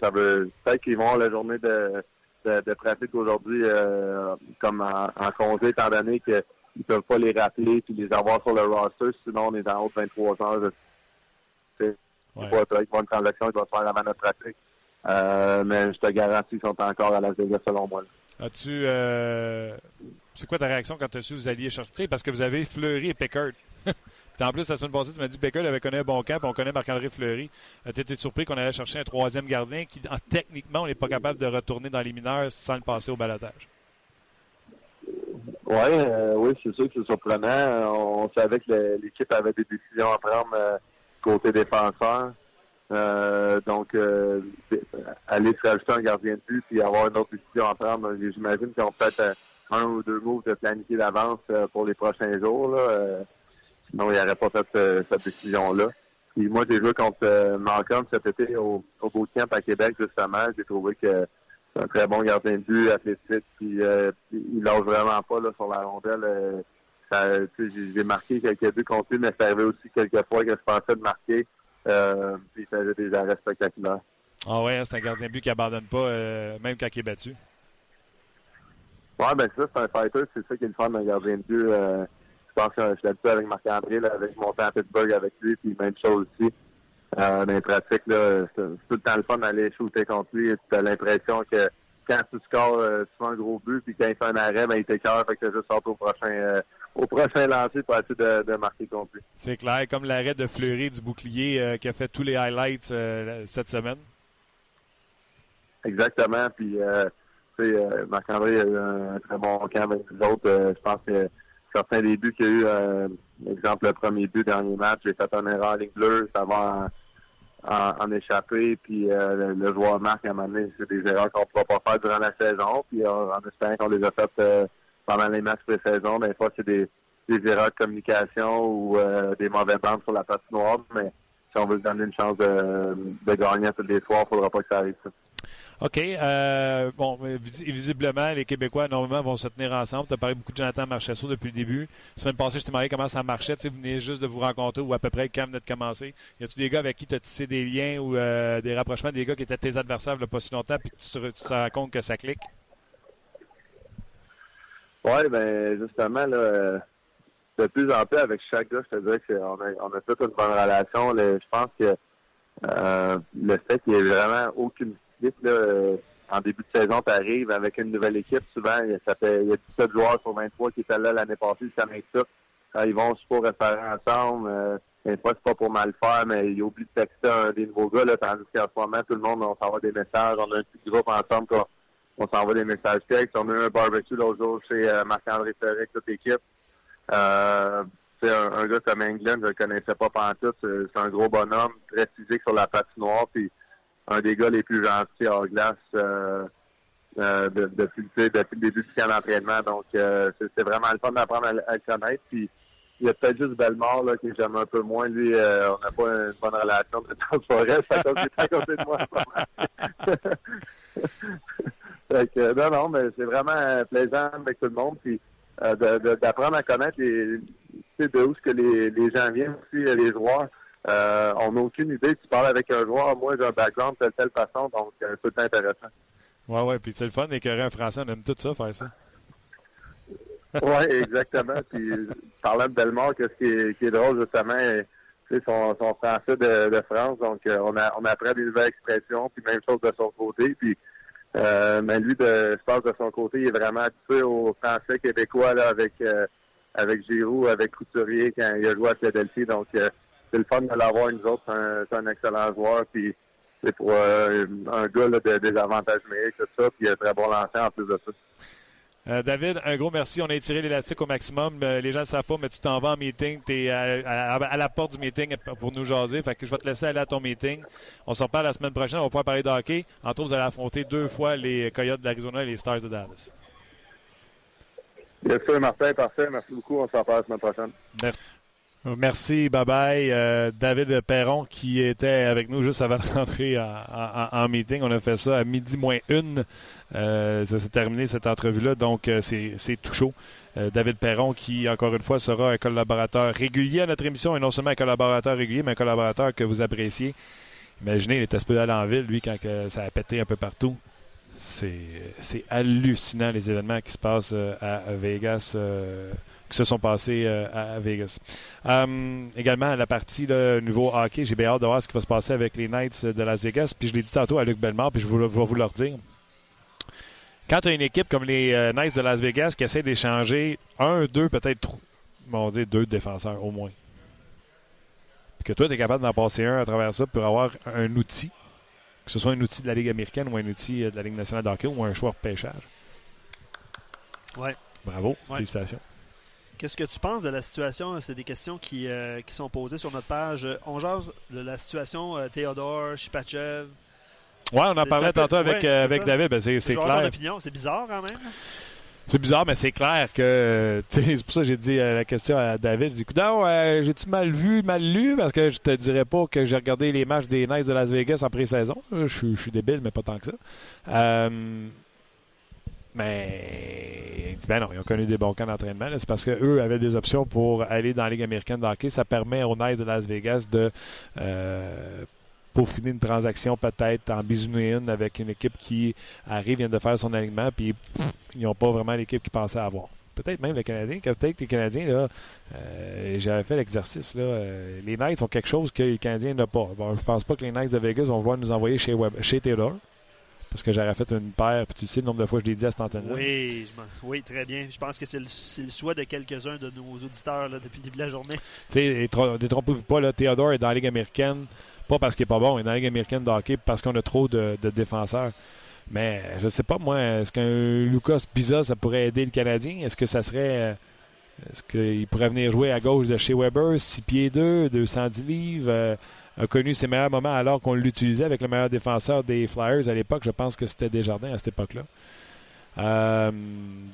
ça veut peut-être qu'ils vont la journée de, de, pratique aujourd'hui comme en, congé, étant donné qu'ils ne peuvent pas les rappeler et les avoir sur le roster, sinon on est dans haute 23 heures. C'est ouais. pas une transaction qui va se faire avant notre pratique. Euh, mais je te garantis qu'ils sont encore à la Vegas selon moi. As-tu. Euh... C'est quoi ta réaction quand tu as su que vous alliez chercher? Parce que vous avez Fleury et Pickard. en plus, la semaine passée, tu m'as dit que Pickard avait connu un bon camp, on connaît Marc-André Fleury. Euh, tu étais surpris qu'on allait chercher un troisième gardien qui, techniquement, on n'est pas capable de retourner dans les mineurs sans le passer au balotage. Ouais, euh, oui, c'est sûr que c'est surprenant. On savait que l'équipe avait des décisions à prendre côté défenseur. Euh, donc, euh, aller se rajouter un gardien de but puis avoir une autre décision à prendre. J'imagine qu'ils ont peut-être un ou deux moves de planifier d'avance euh, pour les prochains jours. Là. sinon, il n'y aurait pas fait cette décision-là. Puis moi, j'ai joué contre Malcolm cet été au, au bootcamp à Québec, justement. J'ai trouvé que c'est un très bon gardien de but, athlétique, puis il lâche vraiment pas là, sur la rondelle. j'ai marqué quelques buts contre lui, mais ça arrivait aussi quelques fois que je pensais de marquer. Euh, puis il faisait des arrêts spectaculaires. Ah ouais, hein, c'est un gardien de but qui abandonne pas, euh, même quand il est battu. Ouais, ben ça, c'est un fighter, c'est ça qui est le fun d'un gardien de but. Euh, je pense que je suis habitué avec Marc-André, avec mon temps à Pittsburgh avec lui, puis même chose aussi. Euh, dans les pratiques, là, c'est tout le temps le fun d'aller shooter contre lui. Tu as l'impression que quand tu scores, tu fais un gros but, puis quand il fait un arrêt, ben, il t'écœure, fait que tu juste sorti au prochain, au prochain lancer pour essayer de, de marquer lui. C'est clair, comme l'arrêt de Fleury du bouclier euh, qui a fait tous les highlights cette semaine. Exactement, puis tu sais, Marc-André a eu un, très bon camp avec les autres. je pense que certains des buts qu'il y a eu, exemple, le premier but, dernier match, j'ai fait une erreur en ligne bleue, ça va en, échapper, puis euh, le, joueur marque à un moment donné, c'est des erreurs qu'on ne pourra pas faire durant la saison, puis euh, en espérant qu'on les a faites euh, pendant les matchs pré-saison, des fois c'est des, erreurs de communication ou des mauvais bandes sur la patinoire, mais si on veut se donner une chance de, de gagner tous les soirs, il ne faudra pas que ça arrive. OK. Euh, bon, visiblement, les Québécois, normalement, vont se tenir ensemble. Tu as parlé beaucoup de Jonathan Marchesso depuis le début. La semaine passée, je t'ai demandé comment ça marchait. Tu sais, vous venez juste de vous rencontrer ou à peu près quand venez de commencer. Y a-tu des gars avec qui tu as tissé des liens ou euh, des rapprochements, des gars qui étaient tes adversaires il n'y a pas si longtemps, puis que tu, te rends compte que ça clique? Oui, ben justement, là, de plus en plus avec chaque gars, je te dirais qu'on a, on a toute une bonne relation. je pense que euh, le fait qu'il n'y ait vraiment aucune équipe là, euh, en début de saison, tu arrives avec une nouvelle équipe, souvent, ça fait, il y a 17 joueurs sur 23 qui étaient là l'année passée, ça ça. Quand ils vont se référer ensemble, euh, des fois, c'est pas pour mal faire, mais ils oublient de texter un des nouveaux gars, là, tandis qu'en ce moment, tout le monde, on s'envoie des messages, on a un petit groupe ensemble, on, on s'envoie des messages textes. On a eu un barbecue l'autre jour chez euh, Marc-André Ferré toute l'équipe. Euh, c'est un, un, gars comme England, je le connaissais pas tout. C'est un gros bonhomme, très physique sur la patinoire, puis un des gars les plus gentils hors glace euh, euh, depuis, le début du camp d'entraînement. Donc, euh, c'est vraiment le fun d'apprendre à, le connaître. Puis, il y a peut-être juste Belmore là, que j'aime un peu moins. Lui, euh, on n'a pas une bonne relation de temps forêt, ça à. fait que, non, non, mais c'est vraiment plaisant avec tout le monde. Puis, euh, d'apprendre à connaître les, de où ce que les, les gens viennent aussi, les joueurs. Euh, on n'a aucune idée. Tu parles avec un joueur, moi j'ai un background de telle, telle façon, donc c'est tout intéressant. Ouais, ouais, puis c'est le fun d'écœurer un Français, on aime tout ça, faire ça. oui, exactement. Puis parlant de Belmore, ce qui est, qui est drôle justement, c'est son, son français de, de France, donc euh, on, a, on apprend des nouvelles expressions, puis même chose de son côté, puis euh, mais lui, de, je pense de son côté, il est vraiment habitué au français québécois là, avec euh, avec Giroud, avec Couturier quand il a joué à Philadelphie. Donc euh, c'est le fun de l'avoir nous autres. C'est un, excellent joueur. Puis c'est pour euh, un gars là, de, des avantages numériques, tout ça. Puis il a un très bon lancer en plus de ça. Euh, David, un gros merci. On a étiré l'élastique au maximum. Euh, les gens ne savent pas, mais tu t'en vas en meeting. Tu es à, la porte du meeting pour nous jaser. Fait que je vais te laisser aller à ton meeting. On se reparle la semaine prochaine. On va pouvoir parler de hockey. Entre autres, vous allez affronter deux fois les Coyotes de l'Arizona et les Stars de Dallas. Bien sûr, Martin. Parfait. Merci beaucoup. On se reparle la semaine prochaine. Merci. Merci, bye bye. Euh, David Perron qui était avec nous juste avant de rentrer en, meeting. On a fait ça à midi moins une. Euh, ça s'est terminé cette entrevue-là, donc euh, c'est tout chaud. David Perron qui, encore une fois, sera un collaborateur régulier à notre émission et non seulement un collaborateur régulier, mais un collaborateur que vous appréciez. Imaginez, il était aller en ville, lui, quand ça a pété un peu partout. C'est hallucinant les événements qui se passent à Vegas qui se sont passés euh, à, Vegas. Euh, également, la partie le nouveau hockey, j'ai bien hâte de voir ce qui va se passer avec les Knights de Las Vegas. Puis je l'ai dit tantôt à Luc Bellemare, puis je vais vous, le redire. Quand tu as une équipe comme les euh, Knights de Las Vegas qui essaie d'échanger un, deux, peut-être trois, on dit deux défenseurs au moins, puis que toi, tu es capable d'en passer un à travers ça pour avoir un outil, que ce soit un outil de la Ligue américaine ou un outil de la Ligue nationale de hockey ou un choix de pêchage. Ouais. Bravo. Félicitations. Qu'est-ce que tu penses de la situation? C'est des questions qui, euh, qui, sont posées sur notre page. On jase de la situation euh, Théodore, Shipachev. Ouais, on en parlait tantôt avec, euh, avec David. Ben c'est clair. C'est bizarre quand même. C'est bizarre, mais c'est clair que. C'est pour ça que j'ai dit la question à David. J'ai dit, j'ai-tu mal vu, mal lu? Parce que je te dirais pas que j'ai regardé les matchs des Knights de Las Vegas en pré-saison. Je, je, suis débile, mais pas tant que ça. Mais ben non, ils ont connu des bons camps d'entraînement. C'est parce qu'eux avaient des options pour aller dans la Ligue américaine de hockey. Ça permet aux Knights de Las Vegas de euh, peaufiner une transaction peut-être en bisouine avec une équipe qui arrive, vient de faire son alignement, puis ils n'ont pas vraiment l'équipe qu'ils pensaient avoir. Peut-être même les Canadiens, peut-être que les Canadiens, là, euh, j'avais fait l'exercice, là, euh, les Knights ont quelque chose que les Canadiens n'ont pas. Bon, je pense pas que les Knights de Vegas vont vouloir nous envoyer chez, chez Taylor parce que j'aurais fait une paire, puis tu sais le nombre de fois que je l'ai dit à cette antenne-là. Oui, oui, très bien. Je pense que c'est le, le, souhait de quelques-uns de nos auditeurs là, depuis le début de la journée. Tu sais, détrompez-vous pas, là, Théodore est dans la Ligue américaine, pas parce qu'il est pas bon, il est dans la Ligue américaine de hockey parce qu'on a trop de, défenseurs. Mais je sais pas, moi, est-ce qu'un Lucas Pisa, ça pourrait aider le Canadien? Est-ce que ça serait. Est-ce qu'il pourrait venir jouer à gauche de chez Weber, 6 pieds 2, 210 livres? Euh, a connu ses meilleurs moments alors qu'on l'utilisait avec le meilleur défenseur des Flyers à l'époque. Je pense que c'était Desjardins à cette époque-là. Euh,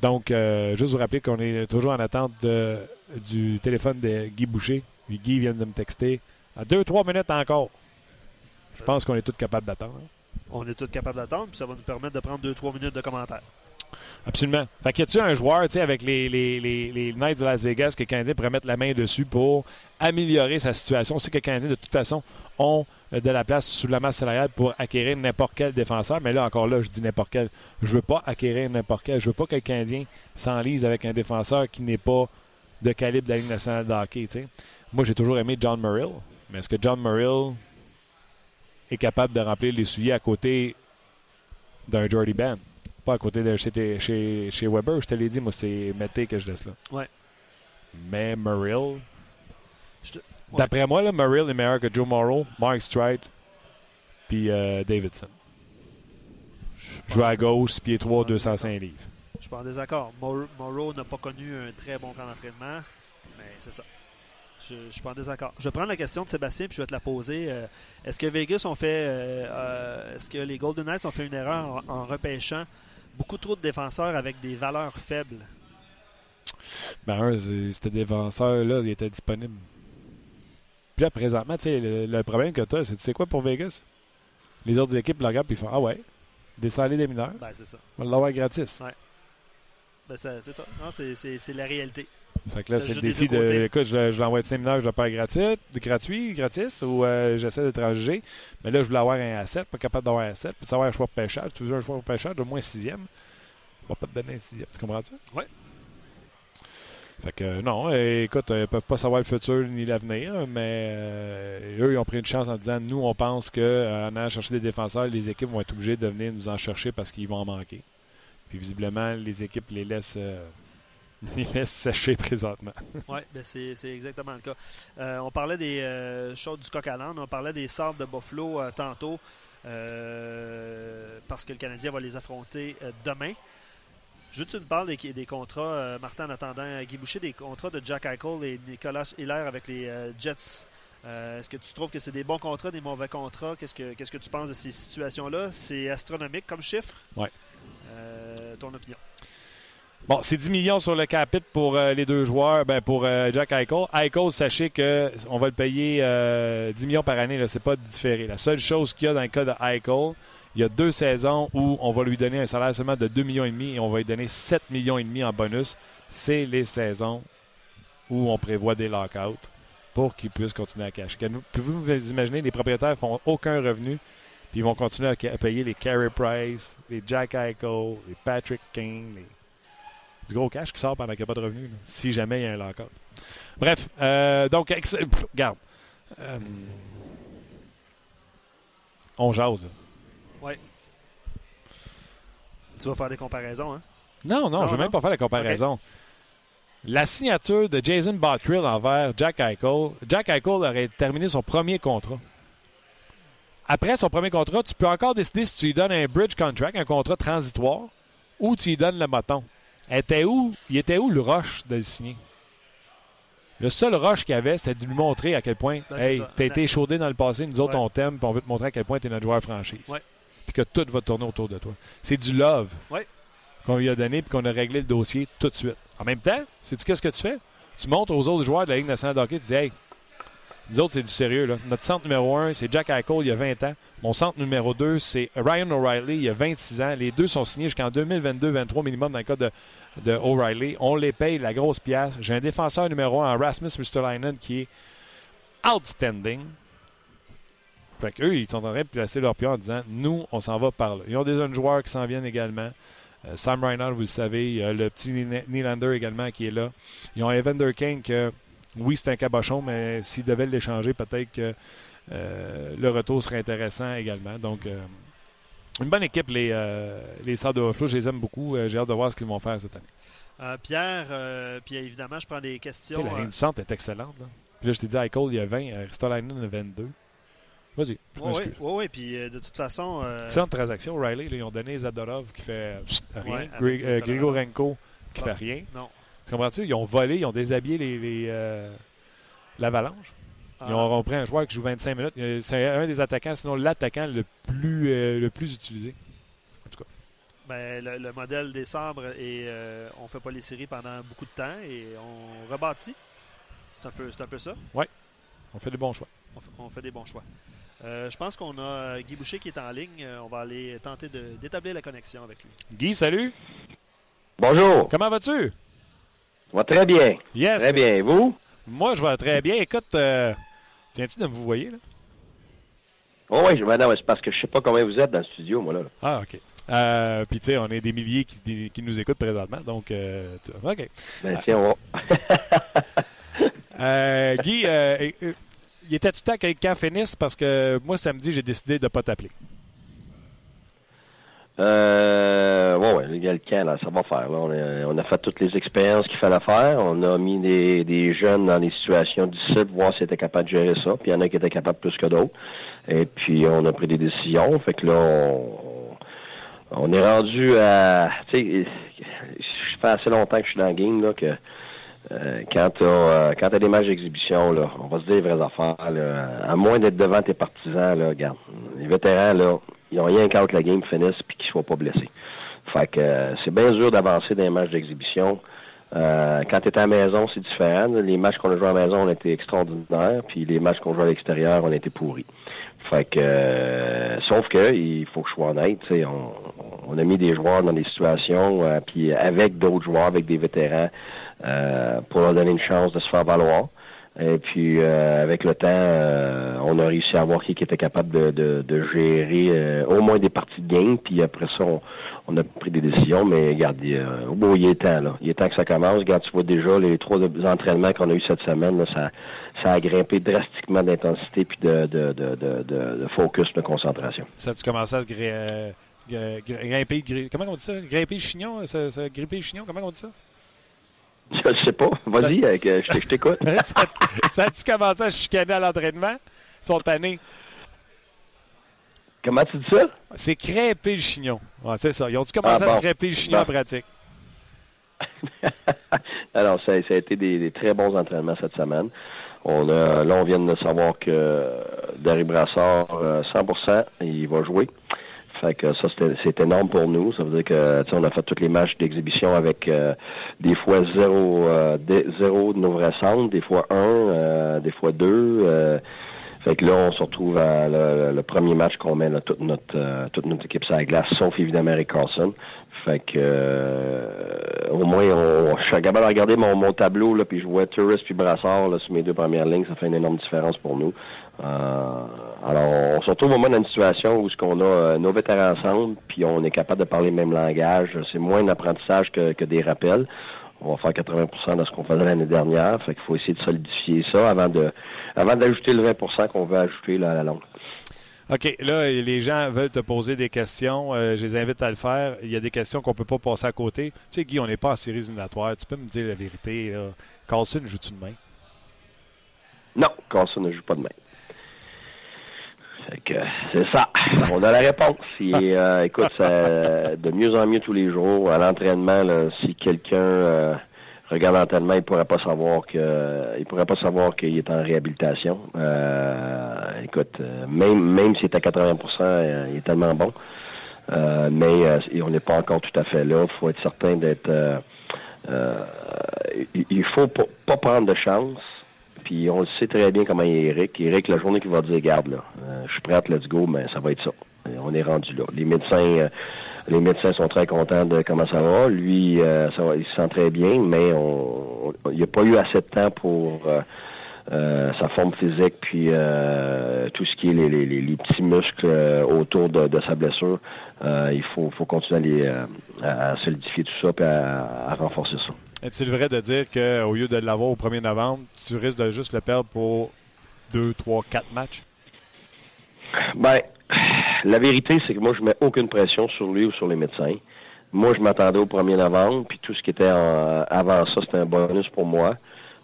donc, euh, juste vous rappeler qu'on est toujours en attente du téléphone de Guy Boucher. Guy vient de me texter. À deux, trois minutes encore. Je pense qu'on est tous capables d'attendre. On est tous capables d'attendre, puis ça va nous permettre de prendre deux, trois minutes de commentaires. Absolument. Fait qu'il y a un joueur, avec les, les, les, Knights de Las Vegas que le Canadien pourrait mettre la main dessus pour améliorer sa situation? C'est que les de toute façon, ont euh, de la place sous la masse salariale pour acquérir n'importe quel défenseur. Mais là, encore là, je dis n'importe quel. Je veux pas acquérir n'importe quel. Je veux pas que le Canadien s'enlise avec un défenseur qui n'est pas de calibre de la Ligue nationale de hockey. Moi, j'ai toujours aimé John Murrill, mais est-ce que John Murrill est capable de remplir les souliers à côté d'un Jordy Ben? Pas à côté de chez, chez, chez Weber, je te l'ai dit, moi, c'est Mété que je laisse là. Ouais. Mais te- ouais. d'après moi, là, Murrill est meilleur que Joe Morrow, Mark Stride, puis euh, Davidson. Je Joue à gauche, pied 3, 205 livres. Je suis pas en désaccord. Mor- Morrow n'a pas connu un très bon camp d'entraînement, mais c'est ça. Je, je suis pas en désaccord. Je vais prendre la question de Sébastien puis je vais te la poser. Euh, est-ce que Vegas ont fait, euh, euh, est-ce que les Golden Knights ont fait une erreur en, en repêchant beaucoup trop de défenseurs avec des valeurs faibles Ben, un, c'était défenseur-là, il était disponible. Puis là, présentement, tu sais, le, le problème que tu as, c'est tu sais quoi pour Vegas? Les autres équipes le regardent et ils font Ah ouais, descendez des mineurs, Ben c'est ça. on va l'avoir gratis. Ben ça- c'est ça. Non, c'est la réalité. Fait que là, c'est le défi de écoute, je, je l'envoie de mineurs, je le perds gratuit, gratuit, gratis, ou euh, j'essaie de transiger. Mais là, je voulais avoir un A7, pas capable d'avoir un A7, puis savoir un choix de pêchage? Tu veux un choix de pêchage, au moins sixième? On va pas te donner un sixième, tu comprends-tu? Ouais. Fait que euh, non, euh, écoute, euh, ils peuvent pas savoir le futur ni l'avenir, mais euh, eux, ils ont pris une chance en disant nous, on pense qu'en allant chercher des défenseurs, les équipes vont être obligées de venir nous en chercher parce qu'ils vont en manquer. Puis visiblement, les équipes les laissent, les laissent sécher présentement. Oui, ben c'est, exactement le cas. Euh, on parlait des euh, choses du coq à l'âne, on parlait des sortes de Buffalo euh, tantôt, euh, parce que le Canadien va les affronter demain. Que tu parles des, des contrats, Martin, en attendant Guy Boucher, des contrats de Jack Eichel et Nicolas Hiller avec les Jets. Est-ce que tu trouves que c'est des bons contrats, des mauvais contrats? Qu'est-ce que, qu'est-ce que tu penses de ces situations-là? C'est astronomique comme chiffre? Euh, ton opinion. Bon, c'est 10 millions sur le capit pour euh, les deux joueurs, ben pour euh, Jack Eichel. Eichel, sachez que on va le payer euh, 10 millions par année, là, c'est pas différé. La seule chose qu'il y a dans le cas de Eichel, il y a deux saisons où on va lui donner un salaire seulement de 2 millions et demi et on va lui donner 7 millions et demi en bonus. C'est les saisons où on prévoit des lockouts pour qu'il puisse continuer à cacher. Pouvez-vous vous imaginer, les propriétaires font aucun revenu, puis ils vont continuer à, à payer les Carey Price, les Jack Eichel, les Patrick King, les du gros cash qui sort pendant qu'il n'y a pas de revenus, là, si jamais il y a un lockout. Bref, euh, donc, ex- regarde. Euh, on jase, là. Tu vas faire des comparaisons, hein? Non, non, Non, je ne veux non? même pas faire la comparaison. La signature de Jason Bottrill envers Jack Eichel, Jack Eichel aurait terminé son premier contrat. Après son premier contrat, tu peux encore décider si tu lui donnes un bridge contract, un contrat transitoire, ou tu lui donnes le moton. Était où, il était où le rush de le signer? Le seul rush qu'il y avait, c'était de lui montrer à quel point, Ben, hey, t'as été échaudé dans le passé, nous autres Ouais. on t'aime, puis on veut te montrer à quel point t'es notre joueur franchise. Ouais. Puis que tout va tourner autour de toi. C'est du love Ouais. qu'on lui a donné puis qu'on a réglé le dossier tout de suite. En même temps, sais-tu qu'est-ce que tu fais? Tu montres aux autres joueurs de la Ligue nationale de hockey, tu dis Hey, nous autres, c'est du sérieux. Là. Notre centre numéro 1, c'est Jack Eichel, il y a 20 ans. Mon centre numéro 2, c'est Ryan O'Reilly, il y a 26 ans. Les deux sont signés jusqu'en 2022-23 minimum dans le cas de, de O'Reilly. On les paye la grosse pièce. J'ai un défenseur numéro 1 en Rasmus Ristolainen qui est outstanding. Fait qu'eux, ils sont en train de placer leur pion en disant Nous, on s'en va par là. Ils ont des jeunes joueurs qui s'en viennent également. Euh, Sam Reinhardt, vous le savez. Il y a le petit Nyla- Nylander également qui est là. Ils ont Evander King que, oui, c'est un cabochon, mais s'ils devaient l'échanger, peut-être que euh, le retour serait intéressant également. Donc, euh, une bonne équipe, les, euh, les de Buffalo. Je les aime beaucoup. Euh, J'ai hâte de voir ce qu'ils vont faire cette année. Pierre, puis évidemment, je prends des questions. La ligne du centre est excellente. Là. Puis là, je t'ai dit, Eichel, il y a 20. euh, Ristolainen, il y a 22. Vas-y. Oui, oui, oui. Puis euh, de toute façon, euh, Excellente transaction. Là, ils ont donné Zadorov qui fait rien. Ouais, euh. Grigorenko qui fait rien. non. Tu comprends-tu? Ils ont volé, ils ont déshabillé les, les, euh, l'Avalanche. Ils Ah, ont, ont pris un joueur qui joue 25 minutes. Euh, C'est un des attaquants, sinon l'attaquant le plus, euh, le plus utilisé. ben, le, le modèle des sabres et euh, on fait pas les séries pendant beaucoup de temps et on rebâtit. C'est un peu, c'est un peu ça. On fait des bons choix. On fait, on fait des bons choix. Euh, je pense qu'on a Guy Boucher qui est en ligne. On va aller tenter de- d'établir la connexion avec lui. Guy, salut. Bonjour. Comment vas-tu? Ça va très bien. Yes. Très bien. Et vous? Moi, je vais très bien. Écoute, euh, viens-tu de me vous voyez, là? Oh oui, je- ben non, c'est parce que je sais pas combien vous êtes dans le studio, moi, là. Ah, OK. Euh, puis, tu sais, on est des milliers qui, qui, nous écoutent présentement. Donc, euh, OK. Ben, tiens, on euh, Guy, euh, il était tout le temps que quand finisse parce que moi, samedi, j'ai décidé de ne pas t'appeler. Euh, ouais, ouais, le camp, là, ça va faire. Là. On, a, on, a, fait toutes les expériences qu'il fallait faire. On a mis des, des jeunes dans des situations difficiles, voir s'ils étaient capables de gérer ça. Puis il y en a qui étaient capables plus que d'autres. Et puis on a pris des décisions. Fait que là, on, on est rendu à. Tu sais, je fais assez longtemps que je suis dans le game là que euh, quand tu euh, quand des matchs d'exhibition, là, on va se dire les vraies affaires. Là, à moins d'être devant tes partisans, là, regarde, les vétérans, là, ils ont rien qu'à que la game finisse puis qu'ils soient pas blessés. Fait que euh, c'est bien dur d'avancer dans les matchs d'exhibition. Euh, quand tu es à la maison, c'est différent. Les matchs qu'on a joués à la maison, on été extraordinaires, puis les matchs qu'on joue à l'extérieur, on été pourris. Fait que, euh, sauf que il faut que je sois honnête, on, on a mis des joueurs dans des situations, puis avec d'autres joueurs, avec des vétérans, pour leur donner une chance de se faire valoir. Et puis, euh, avec le temps, euh, on a réussi à voir qui était capable de, de, de gérer euh, au moins des parties de game. Puis après ça, on, a pris des décisions. Mais regarde, il, bon, il est temps, là. Il est temps que ça commence. Regarde, tu vois déjà les trois entraînements qu'on a eu cette semaine, là, ça, ça a grimpé drastiquement d'intensité puis de, de, de, focus, de concentration. Ça a-tu commencé à se grimper, comment on dit ça? Grimper le chignon? Ça, ça, grimper le chignon? Comment on dit ça? Je sais pas. Vas-y, je t'écoute. ça a-tu commencé à chicaner à l'entraînement? Ils sont tannés. Comment tu dis ça? C'est crêper le chignon. Ouais, c'est ça. Ils ont-tu commencé ah, à se crêper le chignon en pratique? Alors, ça, ça, a été des, très bons entraînements cette semaine. On a, là, on vient de savoir que Darry Brassard, 100%, euh, il va jouer. Fait que ça, c'est énorme pour nous. Ça veut dire que on a fait tous les matchs d'exhibition avec euh, des fois zéro, euh, zéro de nos vrais centres, des fois un, euh, des fois deux. Euh. fait que là, on se retrouve à le, premier match qu'on met toute notre toute notre équipe sur la glace, sauf évidemment Eric Carlson. Fait que au moins, on, je suis de regarder mon, mon tableau là, puis je vois Tourist puis Brassard là, sur mes deux premières lignes. Ça fait une énorme différence pour nous. Euh, alors, on se retrouve au moins dans une situation où ce qu'on a euh, nos vétérans ensemble, puis on est capable de parler le même langage. C'est moins un apprentissage que, que des rappels. On va faire 80% de ce qu'on faisait l'année dernière. Fait qu'il faut essayer de solidifier ça avant de avant d'ajouter le 20% qu'on veut ajouter là, à la longue. OK. Là, les gens veulent te poser des questions. Euh, je les invite à le faire. Il y a des questions qu'on peut pas passer à côté. Tu sais, Guy, on n'est pas en série éliminatoire. Tu peux me dire la vérité. Là. Carlson joue-tu de main? Non, Carlson ne joue pas de main c'est ça. On a la réponse. Euh, écoute, de mieux en mieux tous les jours à l'entraînement. Si quelqu'un euh, regarde l'entraînement, il pourrait pas savoir que, il pourrait pas savoir qu'il est en réhabilitation. Euh, écoute, même même s'il est à 80%, il est tellement bon. mais on n'est pas encore tout à fait là. Il faut être certain d'être. il faut pas prendre de chance puis on le sait très bien comment il est Eric. Eric, la journée qu'il va dire, garde là, euh, je suis prêt, let's go, mais ça va être ça. on est rendu là. Les médecins, euh, les médecins sont très contents de comment ça va. Lui, euh, ça va, il se sent très bien, mais on, il n'a pas eu assez de temps pour sa forme physique, puis tout ce qui est les, les, les, petits muscles autour de, de, sa blessure. il faut, faut continuer à, à, solidifier tout ça, puis à renforcer ça. Est-il vrai de dire qu'au lieu de l'avoir au 1er novembre, tu risques de juste le perdre pour 2, 3, 4 matchs? Ben, la vérité, c'est que moi, je mets aucune pression sur lui ou sur les médecins. Moi, je m'attendais au 1er novembre, puis tout ce qui était avant ça, c'était un bonus pour moi.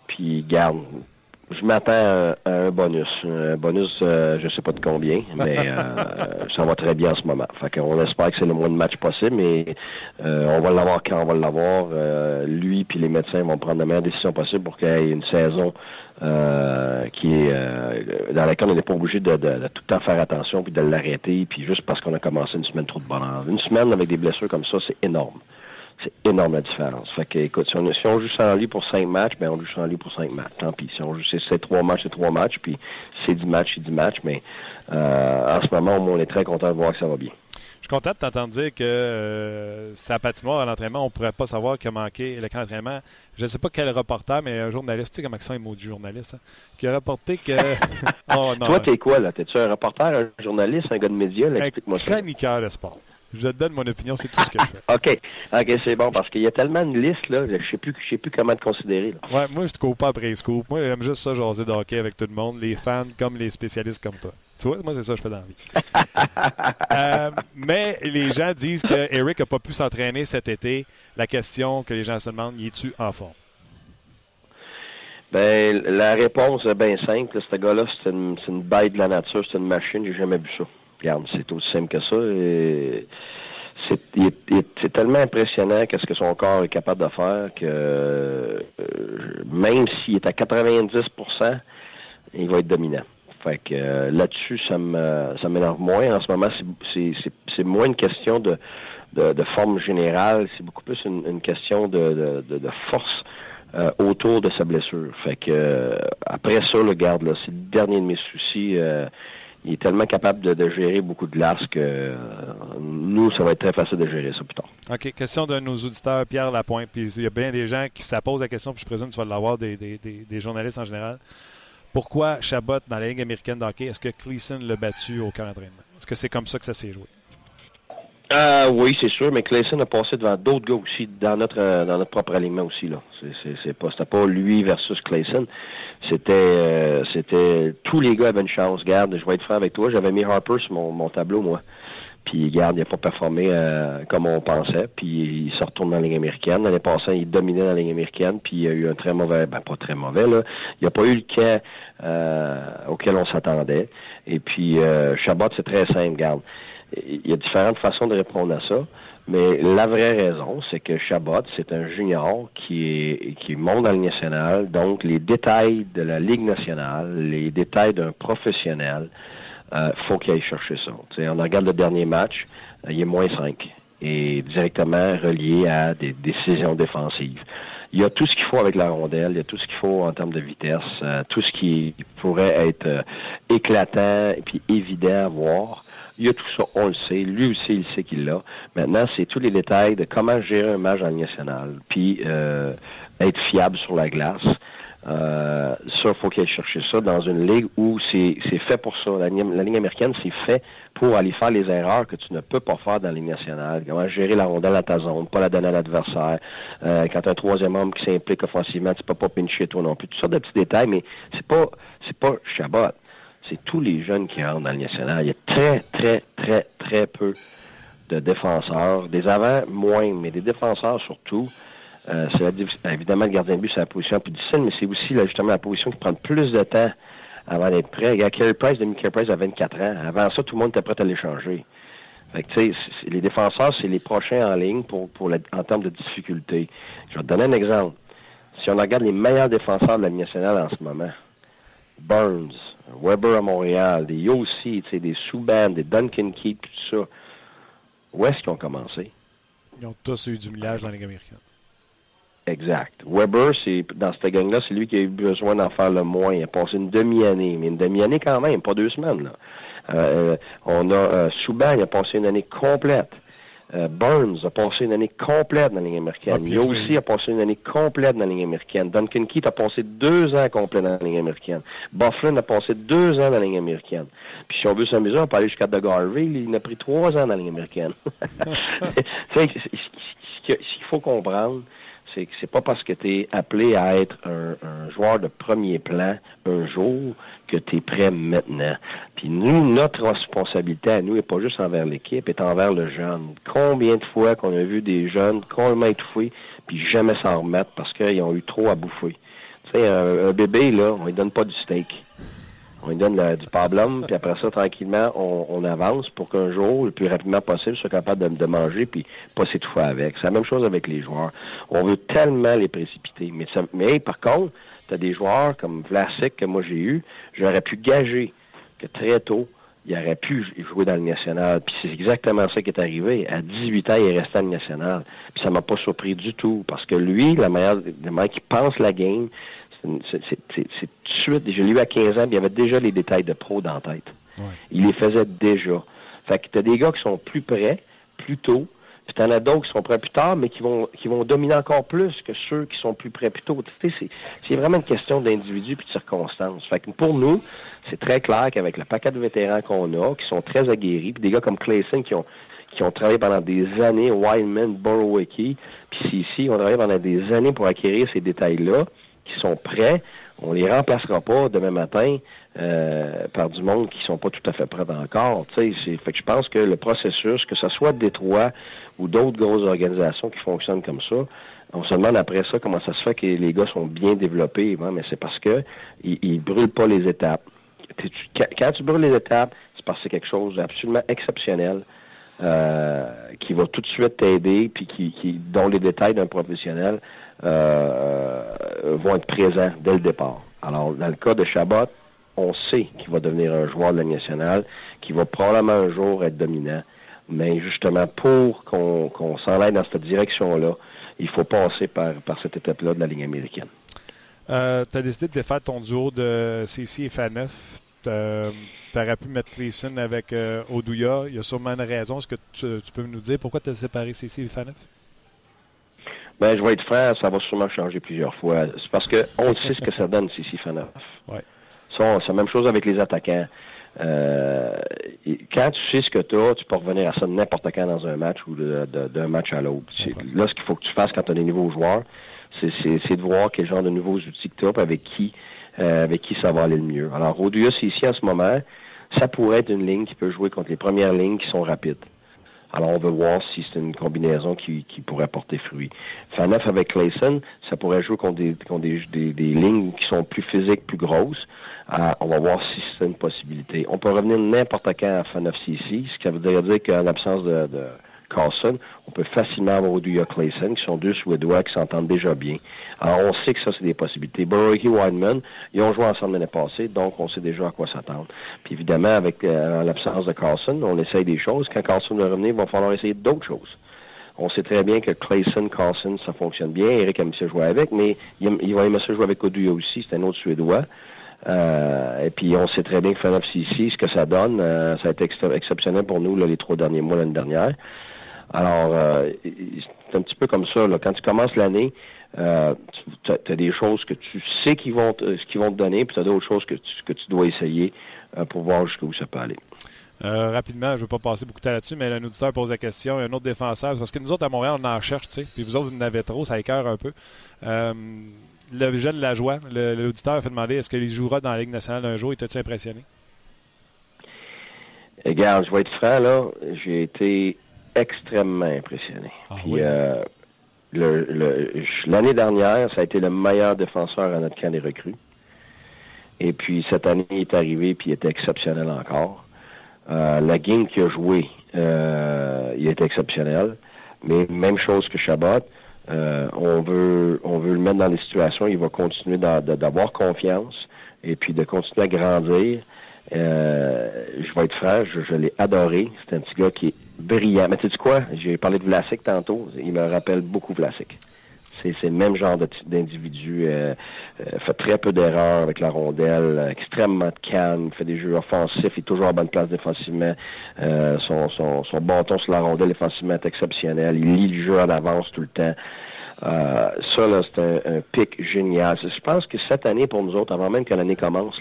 Puis, garde, je m'attends à, un bonus. Un bonus, euh, je sais pas de combien, mais euh, ça va très bien en ce moment. Fait qu'on espère que c'est le moins de matchs possible, mais euh, on va l'avoir quand on va l'avoir. lui puis les médecins vont prendre la meilleure décision possible pour qu'il y ait une saison qui est dans laquelle on n'est pas obligé de, de, tout le temps faire attention puis de l'arrêter, puis juste parce qu'on a commencé une semaine trop de bonheur. Une semaine avec des blessures comme ça, c'est énorme c'est énorme la différence. Fait que, écoute, si on, si on joue sans lui pour cinq matchs, ben on joue sans lui pour cinq matchs. Tant pis. Si on joue c'est trois matchs, c'est trois matchs, puis c'est dix matchs, c'est dix matchs, mais euh, en ce moment, on est très content de voir que ça va bien. Je suis content de t'entendre dire que euh, sa patinoire à l'entraînement, on ne pourrait pas savoir qu'il a manqué le camp d'entraînement. Je ne sais pas quel reporter, mais un journaliste, tu sais comment ça, est du journaliste, hein, qui a reporté que. oh, non, Toi, t'es quoi, là? T'es-tu un reporter, un journaliste, un gars de médias? Ça. Chroniqueur de sport. Je te donne mon opinion, c'est tout ce que je fais. OK. OK, c'est bon, parce qu'il y a tellement de listes, là, je sais plus, je sais plus comment te considérer. Là. Ouais, moi, je te coupe pas après les scoops. Moi, j'aime juste ça, jaser de hockey avec tout le monde, les fans comme les spécialistes comme toi. Tu vois, moi, c'est ça que je fais dans la vie. euh, mais les gens disent que Eric a pas pu s'entraîner cet été. La question que les gens se demandent, y es-tu en forme? Ben, la réponse est bien simple. Ce gars-là, c'est une, une bête de la nature, c'est une machine, j'ai jamais vu ça. Regarde, c'est aussi simple que ça. C'est, tellement impressionnant qu'est-ce que son corps est capable de faire que euh, même s'il est à 90% il va être dominant. Fait que euh, là-dessus, ça me ça m'énerve moins. En ce moment, c'est, moins une question de, forme générale, c'est beaucoup plus une, question de, force euh, autour de sa blessure. Fait que après ça, le garde là, c'est le dernier de mes soucis. Il est tellement capable de, de gérer beaucoup de glace que euh, nous, ça va être très facile de gérer ça plus tard. OK. Question de nos auditeurs, Pierre Lapointe. Puis il y a bien des gens qui se posent la question, puis je présume que tu vas l'avoir des, des, des, des journalistes en général. Pourquoi Chabot dans la Ligue américaine de hockey, est-ce que Cleason l'a battu au camp d'entraînement? Est-ce que c'est comme ça que ça s'est joué? Euh, oui, c'est sûr, mais Clayson a passé devant d'autres gars aussi dans notre euh, dans notre propre alignement aussi là. C'est pas c'était pas lui versus Clayson. C'était euh, c'était tous les gars avaient une chance. Garde, je vais être franc avec toi, j'avais mis Harper sur mon, mon tableau moi. Puis garde, il a pas performé euh, comme on pensait. Puis il se retourne dans la Ligue américaine. L'année passée, il dominait dans la Ligue américaine. Puis il a eu un très mauvais, ben pas très mauvais là. Il a pas eu le camp euh, auquel on s'attendait. Et puis euh, Chabot, c'est très simple, garde il y a différentes façons de répondre à ça. Mais la vraie raison, c'est que Chabot, c'est un junior qui est qui monte dans Ligue nationale. Donc, les détails de la Ligue nationale, les détails d'un professionnel, euh, faut qu'il aille chercher ça. Tu sais, on regarde le dernier match, euh, il est moins 5 et directement relié à des décisions défensives. Il y a tout ce qu'il faut avec la rondelle, il y a tout ce qu'il faut en termes de vitesse, euh, tout ce qui pourrait être euh, éclatant et puis évident à voir. Il y a tout ça, on le sait. Lui aussi, il sait qu'il l'a. Maintenant, c'est tous les détails de comment gérer un match en Ligue nationale, puis euh, être fiable sur la glace. Euh, ça, faut qu'il aille chercher ça dans une ligue où c'est fait pour ça. La, la ligne américaine, c'est fait pour aller faire les erreurs que tu ne peux pas faire dans la ligne nationale. Comment gérer la rondelle à ta zone, pas la donner à l'adversaire. Euh, quand un troisième homme qui s'implique offensivement, tu peux pas pincher toi non plus. Tout ça de petits détails, mais c'est pas c'est pas Chabot. C'est tous les jeunes qui rentrent dans la ligne nationale. Il y a très, très, très, très peu de défenseurs. Des avants, moins, mais des défenseurs surtout. Euh, c'est évidemment le gardien de but, c'est la position la plus difficile, mais c'est aussi justement la position qui prend le plus de temps avant d'être prêt. Regarde, Carey Price, Demi Carey Price a 24 ans. Avant ça, tout le monde était prêt à l'échanger. Fait que, les défenseurs, c'est les prochains en ligne pour, en termes de difficulté. Je vais te donner un exemple. Si on regarde les meilleurs défenseurs de la nationale en ce moment, Burns, Weber à Montréal, des Yossi, des Subban, des Duncan Keith, tout ça, où est-ce qu'ils ont commencé? Ils ont tous eu du millage dans la Ligue américaine. Exact. Weber, c'est dans cette gang-là, c'est lui qui a eu besoin d'en faire le moins. Il a passé une demi-année, mais une demi-année quand même, pas deux semaines. Là. Euh, on a euh, Subban, il a passé une année complète. Euh, Burns a passé une année complète dans la Ligue américaine. Ah, puis il a oui. aussi a passé une année complète dans la Ligue américaine. Duncan Keith a passé deux ans complets dans la Ligue américaine. Bufflin a passé deux ans dans la Ligue américaine. Puis si on veut s'amuser, on peut aller jusqu'à Doug Harvey. Il en a pris trois ans dans la Ligue américaine. Ce qu'il ce qu'il faut comprendre, c'est que c'est pas parce que tu es appelé à être un, un joueur de premier plan un jour que tu es prêt maintenant. Puis nous, notre responsabilité à nous n'est pas juste envers l'équipe, est envers le jeune. Combien de fois qu'on a vu des jeunes complètement étouffés, puis jamais s'en remettre parce qu'ils ont eu trop à bouffer. Tu sais, un, bébé, là, on lui donne pas du steak. On lui donne la- du pablum, puis après ça, tranquillement, on, on avance pour qu'un jour, le plus rapidement possible, soit capable de, de manger puis pas s'étouffer avec. C'est la même chose avec les joueurs. On veut tellement les précipiter. Mais, ça- mais par contre, tu as des joueurs comme Vlasic que moi j'ai eu, j'aurais pu gager que très tôt, il aurait pu jouer dans le national. Puis c'est exactement ça qui est arrivé. À 18 ans, il est resté dans le national. Puis ça m'a pas surpris du tout. Parce que lui, la manière, la manière qu'il pense la game, c'est tout de suite. Je l'ai eu à 15 ans, puis il y avait déjà les détails de pro dans la tête. Ouais. Il les faisait déjà. Fait que t'as des gars qui sont plus près, plus tôt, puis t'en as d'autres qui sont prêts plus tard, mais qui vont qui vont dominer encore plus que ceux qui sont plus prêts plus tôt. C'est, c'est vraiment une question d'individu puis de circonstances. Fait que pour nous, c'est très clair qu'avec le paquet de vétérans qu'on a, qui sont très aguerris, puis des gars comme Clayson qui ont qui ont travaillé pendant des années, Wildman, Borowicki, puis ici, ont travaillé pendant des années pour acquérir ces détails-là, qui sont prêts. On les remplacera pas demain matin euh, par du monde qui sont pas tout à fait prêts encore. Tu sais, fait que je pense que le processus, que ce soit Détroit ou d'autres grosses organisations qui fonctionnent comme ça, on se demande après ça comment ça se fait que les gars sont bien développés, hein, mais c'est parce que ils, ils brûlent pas les étapes. Quand tu brûles les étapes, c'est parce que c'est quelque chose d'absolument exceptionnel. Euh, qui va tout de suite t'aider, puis qui, qui, dont les détails d'un professionnel euh, vont être présents dès le départ. Alors, dans le cas de Chabot, on sait qu'il va devenir un joueur de la nationale, qui va probablement un jour être dominant. Mais justement, pour qu'on qu'on s'en aille dans cette direction-là, il faut passer par, par cette étape-là de la ligne américaine. Euh, tu as décidé de défaire ton duo de CC et Faneuf. Tu aurais pu mettre Cleason avec euh, Odouya. Il y a sûrement une raison. Est-ce que tu, tu, peux nous dire pourquoi tu as séparé CC et Faneuf? Ben, je vais être franc, ça va sûrement changer plusieurs fois. C'est parce qu'on sait ce que ça donne, CC Faneuf. Ouais. C'est la même chose avec les attaquants. Euh, quand tu sais ce que tu as, tu peux revenir à ça n'importe quand dans un match ou d'un match à l'autre. Là, ce qu'il faut que tu fasses quand tu as des nouveaux joueurs, c'est de voir quel genre de nouveaux outils que tu as avec qui euh, avec qui ça va aller le mieux. Alors, c'est ici en ce moment. Ça pourrait être une ligne qui peut jouer contre les premières lignes qui sont rapides. Alors, on veut voir si c'est une combinaison qui, qui, pourrait porter fruit. Faneuf avec Clayson, ça pourrait jouer contre des, contre des, des, des lignes qui sont plus physiques, plus grosses. Euh, on va voir si c'est une possibilité. On peut revenir n'importe quand à Faneuf CC, ce qui veut dire qu'en l'absence de, de Carlson, on peut facilement avoir Oduya Clayson, qui sont deux Suédois qui s'entendent déjà bien. Alors, on sait que ça, c'est des possibilités. Burrow et Wideman, ils ont joué ensemble l'année passée, donc on sait déjà à quoi s'attendre. Puis évidemment, avec euh, l'absence de Carlson, on essaye des choses. Quand Carlson va revenir, il va falloir essayer d'autres choses. On sait très bien que Clayson, Carlson, ça fonctionne bien. Eric aime se jouer avec, mais il, il va aimer se jouer avec Oduya aussi, c'est un autre Suédois. Euh, et puis on sait très bien que Fan ici, ce que ça donne, euh, ça a été exceptionnel pour nous les trois derniers mois l'année dernière. Alors, euh, c'est un petit peu comme ça. Quand tu commences l'année, euh, tu as, des choses que tu sais qu'ils vont, te donner, puis tu as d'autres choses que tu, dois essayer pour voir jusqu'où ça peut aller. Rapidement, je ne veux pas passer beaucoup de temps là-dessus, mais un auditeur pose la question, un autre défenseur, parce que nous autres à Montréal, on en cherche, tu sais, puis vous autres, vous en avez trop, ça écœure un peu. Le jeune Lajoie, l'auditeur a fait demander est-ce qu'il jouera dans la Ligue nationale un jour, il t'a-tu impressionné? Regarde, je vais être franc, là, j'ai été extrêmement impressionné. Ah, Puis, oui? euh, l'année le, dernière, ça a été le meilleur défenseur à notre camp des recrues. Et puis cette année, il est arrivé puis il était exceptionnel encore. Euh, la game qu'il a joué, euh, il était exceptionnel. Mais même chose que Chabot, euh, on veut on veut le mettre dans des situations, il va continuer d'avoir confiance et puis de continuer à grandir. Euh, je vais être franc, je, je l'ai adoré. C'est un petit gars qui est brillant. Mais tu sais quoi? J'ai parlé de Vlasic tantôt. Il me rappelle beaucoup Vlasic. C'est le même genre d'individu. Euh, euh, fait très peu d'erreurs avec la rondelle, extrêmement calme, fait des jeux offensifs, il est toujours en bonne place défensivement. Euh, son, son, son bâton sur la rondelle défensivement est exceptionnel. Il lit le jeu en avance tout le temps. Euh, ça, c'est un, pic génial. Je pense que cette année, pour nous autres, avant même que l'année commence,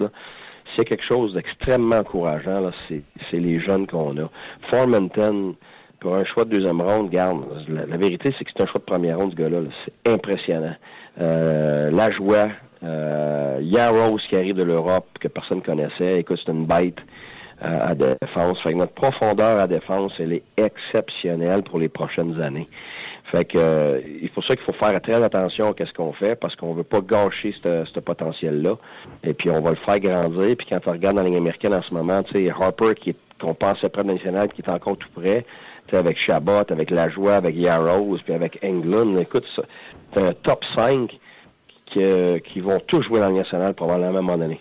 c'est quelque chose d'extrêmement encourageant. C'est les jeunes qu'on a. Formanton, pour un choix de deuxième ronde, garde, la, vérité, c'est que c'est un choix de première ronde, ce gars-là. C'est impressionnant. Euh, la joie, euh, qui arrive de l'Europe, que personne ne connaissait. Écoute, c'est une bête euh, à défense. Fait que notre profondeur à défense, elle est exceptionnelle pour les prochaines années. Fait que euh, il faut ça qu'il faut faire très attention à ce qu'on fait parce qu'on veut pas gâcher ce potentiel-là. Et puis on va le faire grandir. Puis quand on regarde dans la ligne en ce moment, tu sais, Harper qui est qu'on pensait près de national, qui est encore tout près, avec Chabot, avec Lajoie, avec Yarrows, puis avec Englund. Écoute, c'est un top 5 qui, euh, qui vont tous jouer dans la nationale probablement à un moment donné.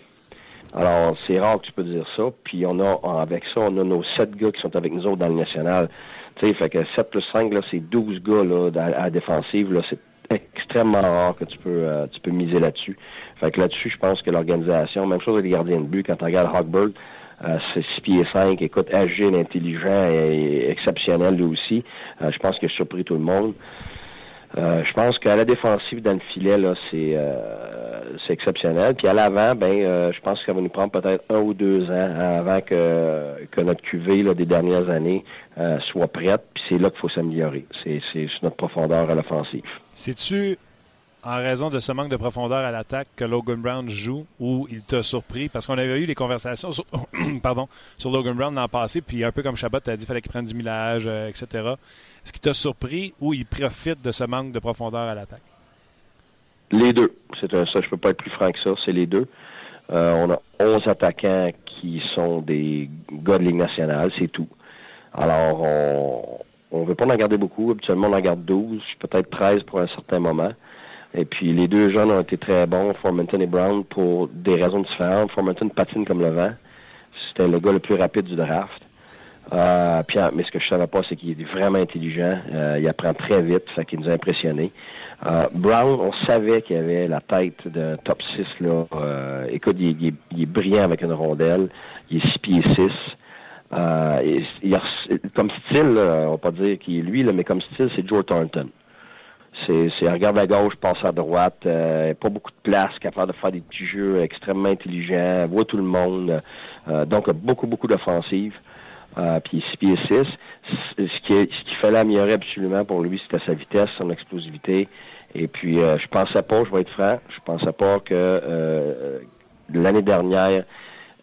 Alors, c'est rare que tu peux dire ça. Puis on a, avec ça, on a nos sept gars qui sont avec nous autres dans le national. Tu sais, fait que 7 plus 5, là, c'est 12 gars là, à, à défensive. Là, c'est extrêmement rare que tu peux euh, tu peux miser là-dessus. Fait que là-dessus, je pense que l'organisation, même chose avec les gardiens de but, quand tu regardes Hogberg, euh, c'est 6 pieds 5, écoute, agile, intelligent et, exceptionnel lui aussi. Euh, je pense qu'il a surpris tout le monde. Euh, je pense qu'à la défensive dans le filet, là, c'est euh, c'est exceptionnel. Puis à l'avant, ben, euh, je pense que ça va nous prendre peut-être un ou deux ans avant que, que notre QV là, des dernières années euh, soit prête. Puis c'est là qu'il faut s'améliorer. C'est c'est notre profondeur à l'offensive. C'est-tu en raison de ce manque de profondeur à l'attaque que Logan Brown joue ou il t'a surpris? Parce qu'on avait eu les conversations sur, pardon, sur Logan Brown l'an passé, puis un peu comme Chabot t'a dit, il fallait qu'il prenne du millage, euh, etc. Est-ce qu'il t'a surpris ou il profite de ce manque de profondeur à l'attaque? Les deux. C'est un, ça, je peux pas être plus franc que ça. C'est les deux. Euh, on a 11 attaquants qui sont des gars de Ligue c'est tout. Alors, on on veut pas en garder beaucoup. Habituellement, on en garde 12, peut-être 13 pour un certain moment. Et puis, les deux jeunes ont été très bons, Formanton et Brown, pour des raisons différentes. Formanton patine comme le vent. C'était le gars le plus rapide du draft. Euh, mais ce que je savais pas, c'est qu'il est vraiment intelligent. Euh, il apprend très vite, ça qui nous a impressionnés. Euh, Brown, on savait qu'il avait la tête d'un top 6. Là. Euh, écoute, il, est, il, est, brillant avec une rondelle. Il est 6 pieds 6. Euh, il, il a, comme style, là, on va pas dire qu'il est lui, là, mais comme style, c'est Joe Thornton. C'est, regarde à gauche, passe à droite, euh, pas beaucoup de place, capable de faire des petits jeux extrêmement intelligents, voit tout le monde. Euh, donc beaucoup, beaucoup d'offensives. Euh, puis 6 pieds 6. Ce qui, ce qui fallait améliorer absolument pour lui, c'était sa vitesse, son explosivité. Et puis euh, je pensais pas, je vais être franc, je pensais pas que euh, l'année dernière,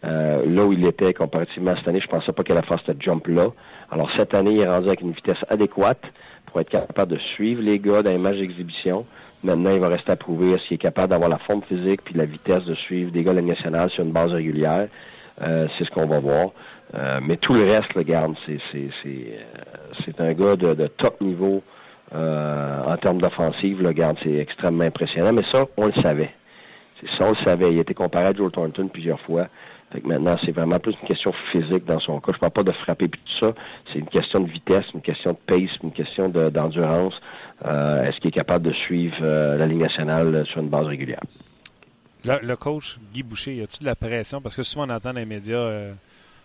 euh, là où il était comparativement à cette année, je pensais pas qu'il allait faire ce jump-là. Alors cette année, il est rendu avec une vitesse adéquate pour être capable de suivre les gars dans les matchs d'exhibition. Maintenant, il va rester à prouver qu'il est capable d'avoir la forme physique puis la vitesse de suivre des gars de la nationale sur une base régulière. Euh, c'est ce qu'on va voir. Euh, mais tout le reste, regarde, c'est c'est c'est c'est un gars de, top niveau euh, en termes d'offensive. Regarde, c'est extrêmement impressionnant. Mais ça, on le savait. Ça, on le savait. Il a été comparé à Joe Thornton plusieurs fois. Fait que maintenant, c'est vraiment plus une question physique dans son cas. Je parle pas de frapper puis tout ça. C'est une question de vitesse, une question de pace, une question de, d'endurance. Euh, est-ce qu'il est capable de suivre euh, la Ligue nationale sur une base régulière? Le, le coach Guy Boucher, y a-tu de la pression? Parce que souvent on entend dans les médias, euh,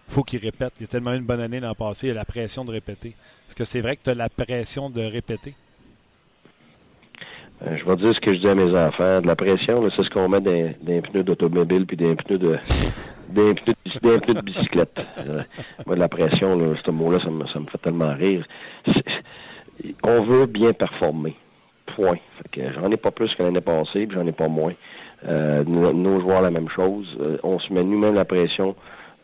faut qu'il répète. Il y a tellement eu une bonne année l'an passé, il y a la pression de répéter. Est-ce que c'est vrai que tu as la pression de répéter? Euh, je vais dire ce que je dis à mes enfants. De la pression, c'est ce qu'on met dans, dans les pneus d'automobile puis des pneus de des pneus, des pneus de bicyclette. Euh, moi, de la pression, là, ce mot-là, ça me, ça me fait tellement rire. On veut bien performer. Point. J'en ai pas plus que l'année passée, puis j'en ai pas moins. Euh, nos, nos, joueurs, la même chose. Euh, on se met nous-mêmes la pression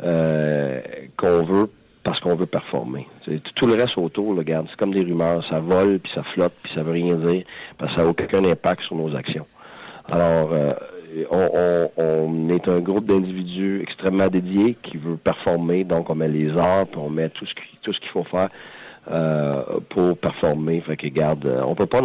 euh, qu'on veut parce qu'on veut performer. Tout le reste autour, là, regarde, c'est comme des rumeurs. Ça vole, puis ça flotte, puis ça veut rien dire, parce que ça n'a aucun impact sur nos actions. Alors, euh, on, on, on, est un groupe d'individus extrêmement dédiés qui veut performer, donc on met les arts, puis on met tout ce, qui, tout ce qu'il faut faire euh, pour performer. Fait que, regarde, on peut pas...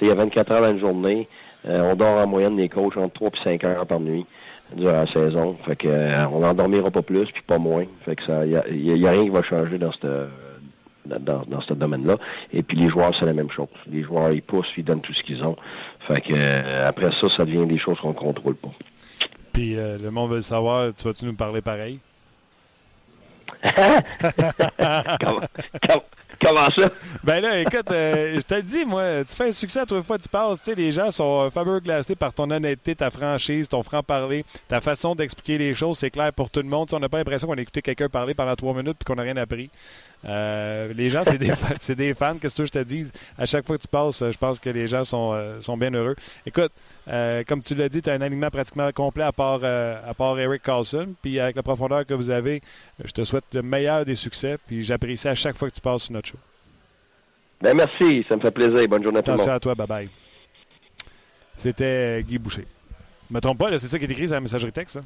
Il y a 24 heures dans une journée, euh, on dort en moyenne des coachs entre 3 et 5 heures par nuit durant la saison. Fait que euh, on n'en dormira pas plus, puis pas moins. Fait que ça, il y a, y a, rien qui va changer dans cette dans, dans ce domaine-là. Et puis les joueurs, c'est la même chose. Les joueurs, ils poussent, ils donnent tout ce qu'ils ont. Fait que euh, après ça, ça devient des choses qu'on ne contrôle pas. Puis euh, le monde veut le savoir, tu vas-tu nous parler pareil? comment, comment, comment, ça? Ben là, écoute, euh, je te le dis, moi, tu fais un succès à trois fois tu passes. Tu sais, les gens sont fabuleux glacés par ton honnêteté, ta franchise, ton franc-parler, ta façon d'expliquer les choses. C'est clair pour tout le monde. T'sais, on n'a pas l'impression qu'on a écouté quelqu'un parler pendant trois minutes puis qu'on n'a rien appris. Euh, les gens, c'est des, c'est des fans. Qu'est-ce que je te dis? À chaque fois que tu passes, je pense que les gens sont, euh, sont bien heureux. Écoute, euh, comme tu l'as dit, tu as un alignement pratiquement complet à part, euh, à part Eric Carlson. Puis avec la profondeur que vous avez, je te souhaite le meilleur des succès. Puis j'apprécie à chaque fois que tu passes sur notre show. Ben merci, ça me fait plaisir. Bonne journée à tout le monde. À toi, bye bye. C'était Guy Boucher. Je me trompe pas, là, c'est ça qui est écrit sur la messagerie texte.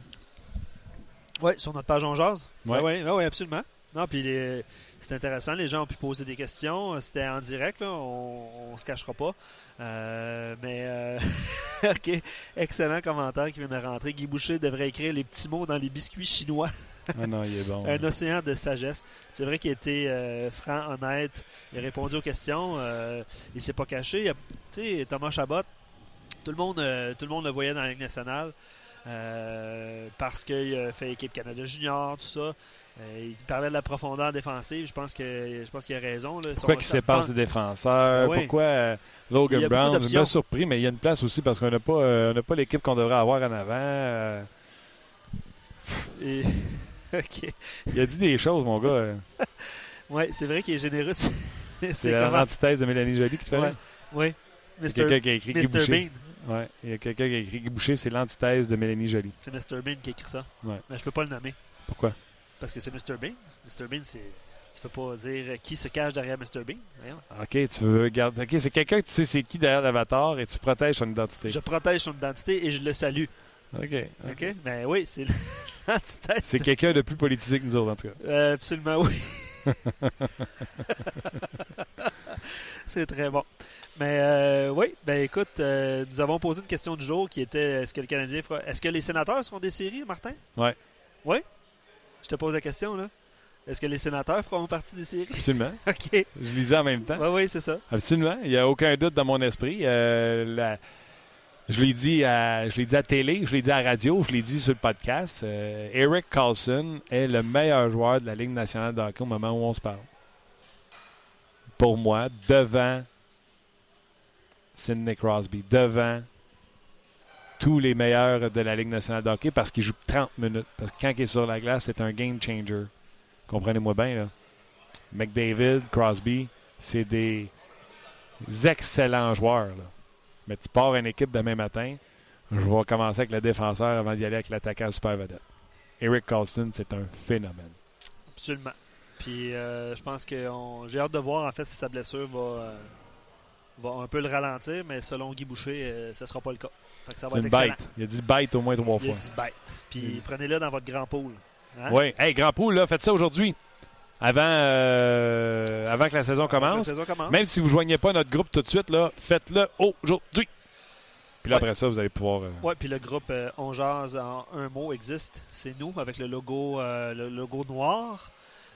Oui, sur notre page On Jase? Oui, ouais, ouais, ouais, absolument. Non, puis c'est intéressant. Les gens ont pu poser des questions. C'était en direct, là. On, on se cachera pas. Euh, mais euh, ok, excellent commentaire qui vient de rentrer. Guy Boucher devrait écrire les petits mots dans les biscuits chinois. ah non, il est bon. Un océan de sagesse. C'est vrai qu'il a été euh, franc, honnête. Il a répondu aux questions. Euh, il s'est pas caché. Tu sais, Thomas Chabot, tout le monde, euh, tout le monde le voyait dans la Ligue nationale parce qu'il a fait équipe Canada Junior, tout ça. Euh, il parlait de la profondeur défensive. Je pense que je pense qu'il a raison. Là. Pourquoi Son- il sa sépasse pan- les défenseurs? Oui. Pourquoi euh, Logan Brown? m'a surpris, mais il y a une place aussi parce qu'on n'a pas, euh, on pas l'équipe qu'on devrait avoir en avant. Euh, Et- il a dit des choses, mon gars. Ouais, c'est vrai qu'il est généreux. C'est l'antithèse de Mélanie Joly qui te fait Ouais. Oui. Il y a Mr. quelqu'un qui a écrit. Boucher. Bean. Ouais, il y a quelqu'un qui a écrit Guy Boucher, c'est l'antithèse de Mélanie Joly. C'est Mr. Bean qui a écrit ça. Ouais. Mais je peux pas le nommer. Pourquoi? Parce que c'est Mr. Bean. Mr. Bean, c'est. Tu peux pas dire qui se cache derrière Mr. Bean. OK, tu veux garder. OK, c'est quelqu'un que tu sais c'est qui derrière l'avatar et tu protèges son identité. Je protège son identité et je le salue. OK. OK? Mais oui, c'est l'antithèse. C'est quelqu'un de plus politisé que nous autres, en tout cas. Euh, absolument oui. c'est très bon. Mais euh, oui, ben écoute, euh, nous avons posé une question du jour qui était est-ce que le Canadien fera. Est-ce que les sénateurs seront des séries, Martin? Ouais. Oui? Je te pose la question là. Est-ce que les sénateurs feront partie des séries? Absolument. OK. Je lisais en même temps. Oui, oui, c'est ça. Absolument. Il n'y a aucun doute dans mon esprit. Euh, la- Je l'ai dit à, je l'ai dit à télé, je l'ai dit à radio, je l'ai dit sur le podcast. Euh, Eric Carlson est le meilleur joueur de la Ligue nationale de hockey au moment où on se parle. Pour moi, devant Sidney Crosby, devant tous les meilleurs de la Ligue nationale de hockey parce qu'il joue 30 minutes. Parce que quand il est sur la glace, c'est un game changer. Comprenez-moi bien, là. McDavid, Crosby, c'est des excellents joueurs. là. Mais tu pars une équipe demain matin, je vais commencer avec le défenseur avant d'y aller avec l'attaquant super vedette. Eric Carlson, c'est un phénomène. Absolument. Puis euh, je pense que j'ai hâte de voir en fait si sa blessure va, euh, va un peu le ralentir, mais selon Guy Boucher, euh, ce ne sera pas le cas. Ça va C'est une bête. Il a dit bête au moins trois Il a fois. dit bête. Puis Mm. prenez-le dans votre grand pool. Hein? Oui. Hey, Grand Poule, là, faites ça aujourd'hui. Avant, euh, avant que la saison Avant que commence. La saison commence. Même si vous ne joignez pas notre groupe tout de suite, là, faites-le aujourd'hui. Puis là, Ouais. après ça, vous allez pouvoir. euh, Ouais, puis le groupe euh, On Jase en un mot existe. C'est nous avec le logo, euh, le logo noir.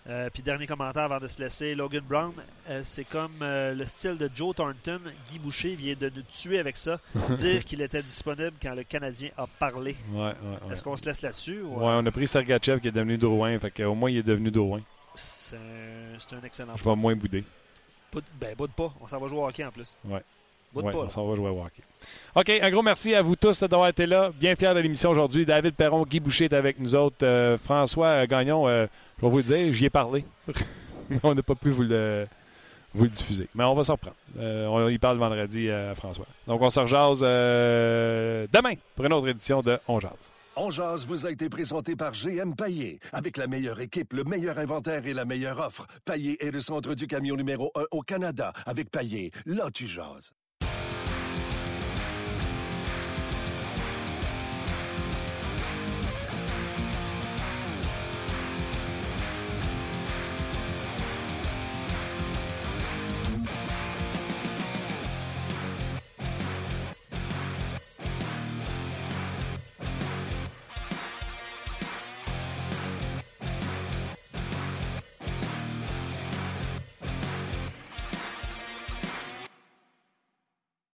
Euh, puis dernier commentaire avant de se laisser, Logan Brown, euh, c'est comme euh, le style de Joe Thornton. Guy Boucher vient de nous tuer avec ça, dire qu'il était disponible quand le Canadien a parlé. Ouais, ouais, ouais. Est-ce qu'on se laisse là-dessus? ou, Ouais, on a pris Sergachev qui est devenu Drouin. Fait qu'au moins, il est devenu Drouin. C'est un, excellent Je choix. vais moins bouder. Bout- ben, bout de pas. On s'en va jouer au hockey en plus. Ouais. Ouais, on s'en va jouer au hockey. OK, un gros merci à vous tous d'avoir été là. Bien fiers de l'émission aujourd'hui. David Perron, Guy Boucher est avec nous autres. Euh, François euh, Gagnon, euh, je vais vous le dire, j'y ai parlé. On n'a pas pu vous le, vous le diffuser. Mais on va s'en reprendre. Euh, on y parle vendredi à François. Donc, on se rejase euh, demain pour une autre édition de On Jase. On jase vous a été présenté par GM Paillé. Avec la meilleure équipe, le meilleur inventaire et la meilleure offre. Paillé est le centre du camion numéro 1 au Canada. Avec Paillé, là tu jases.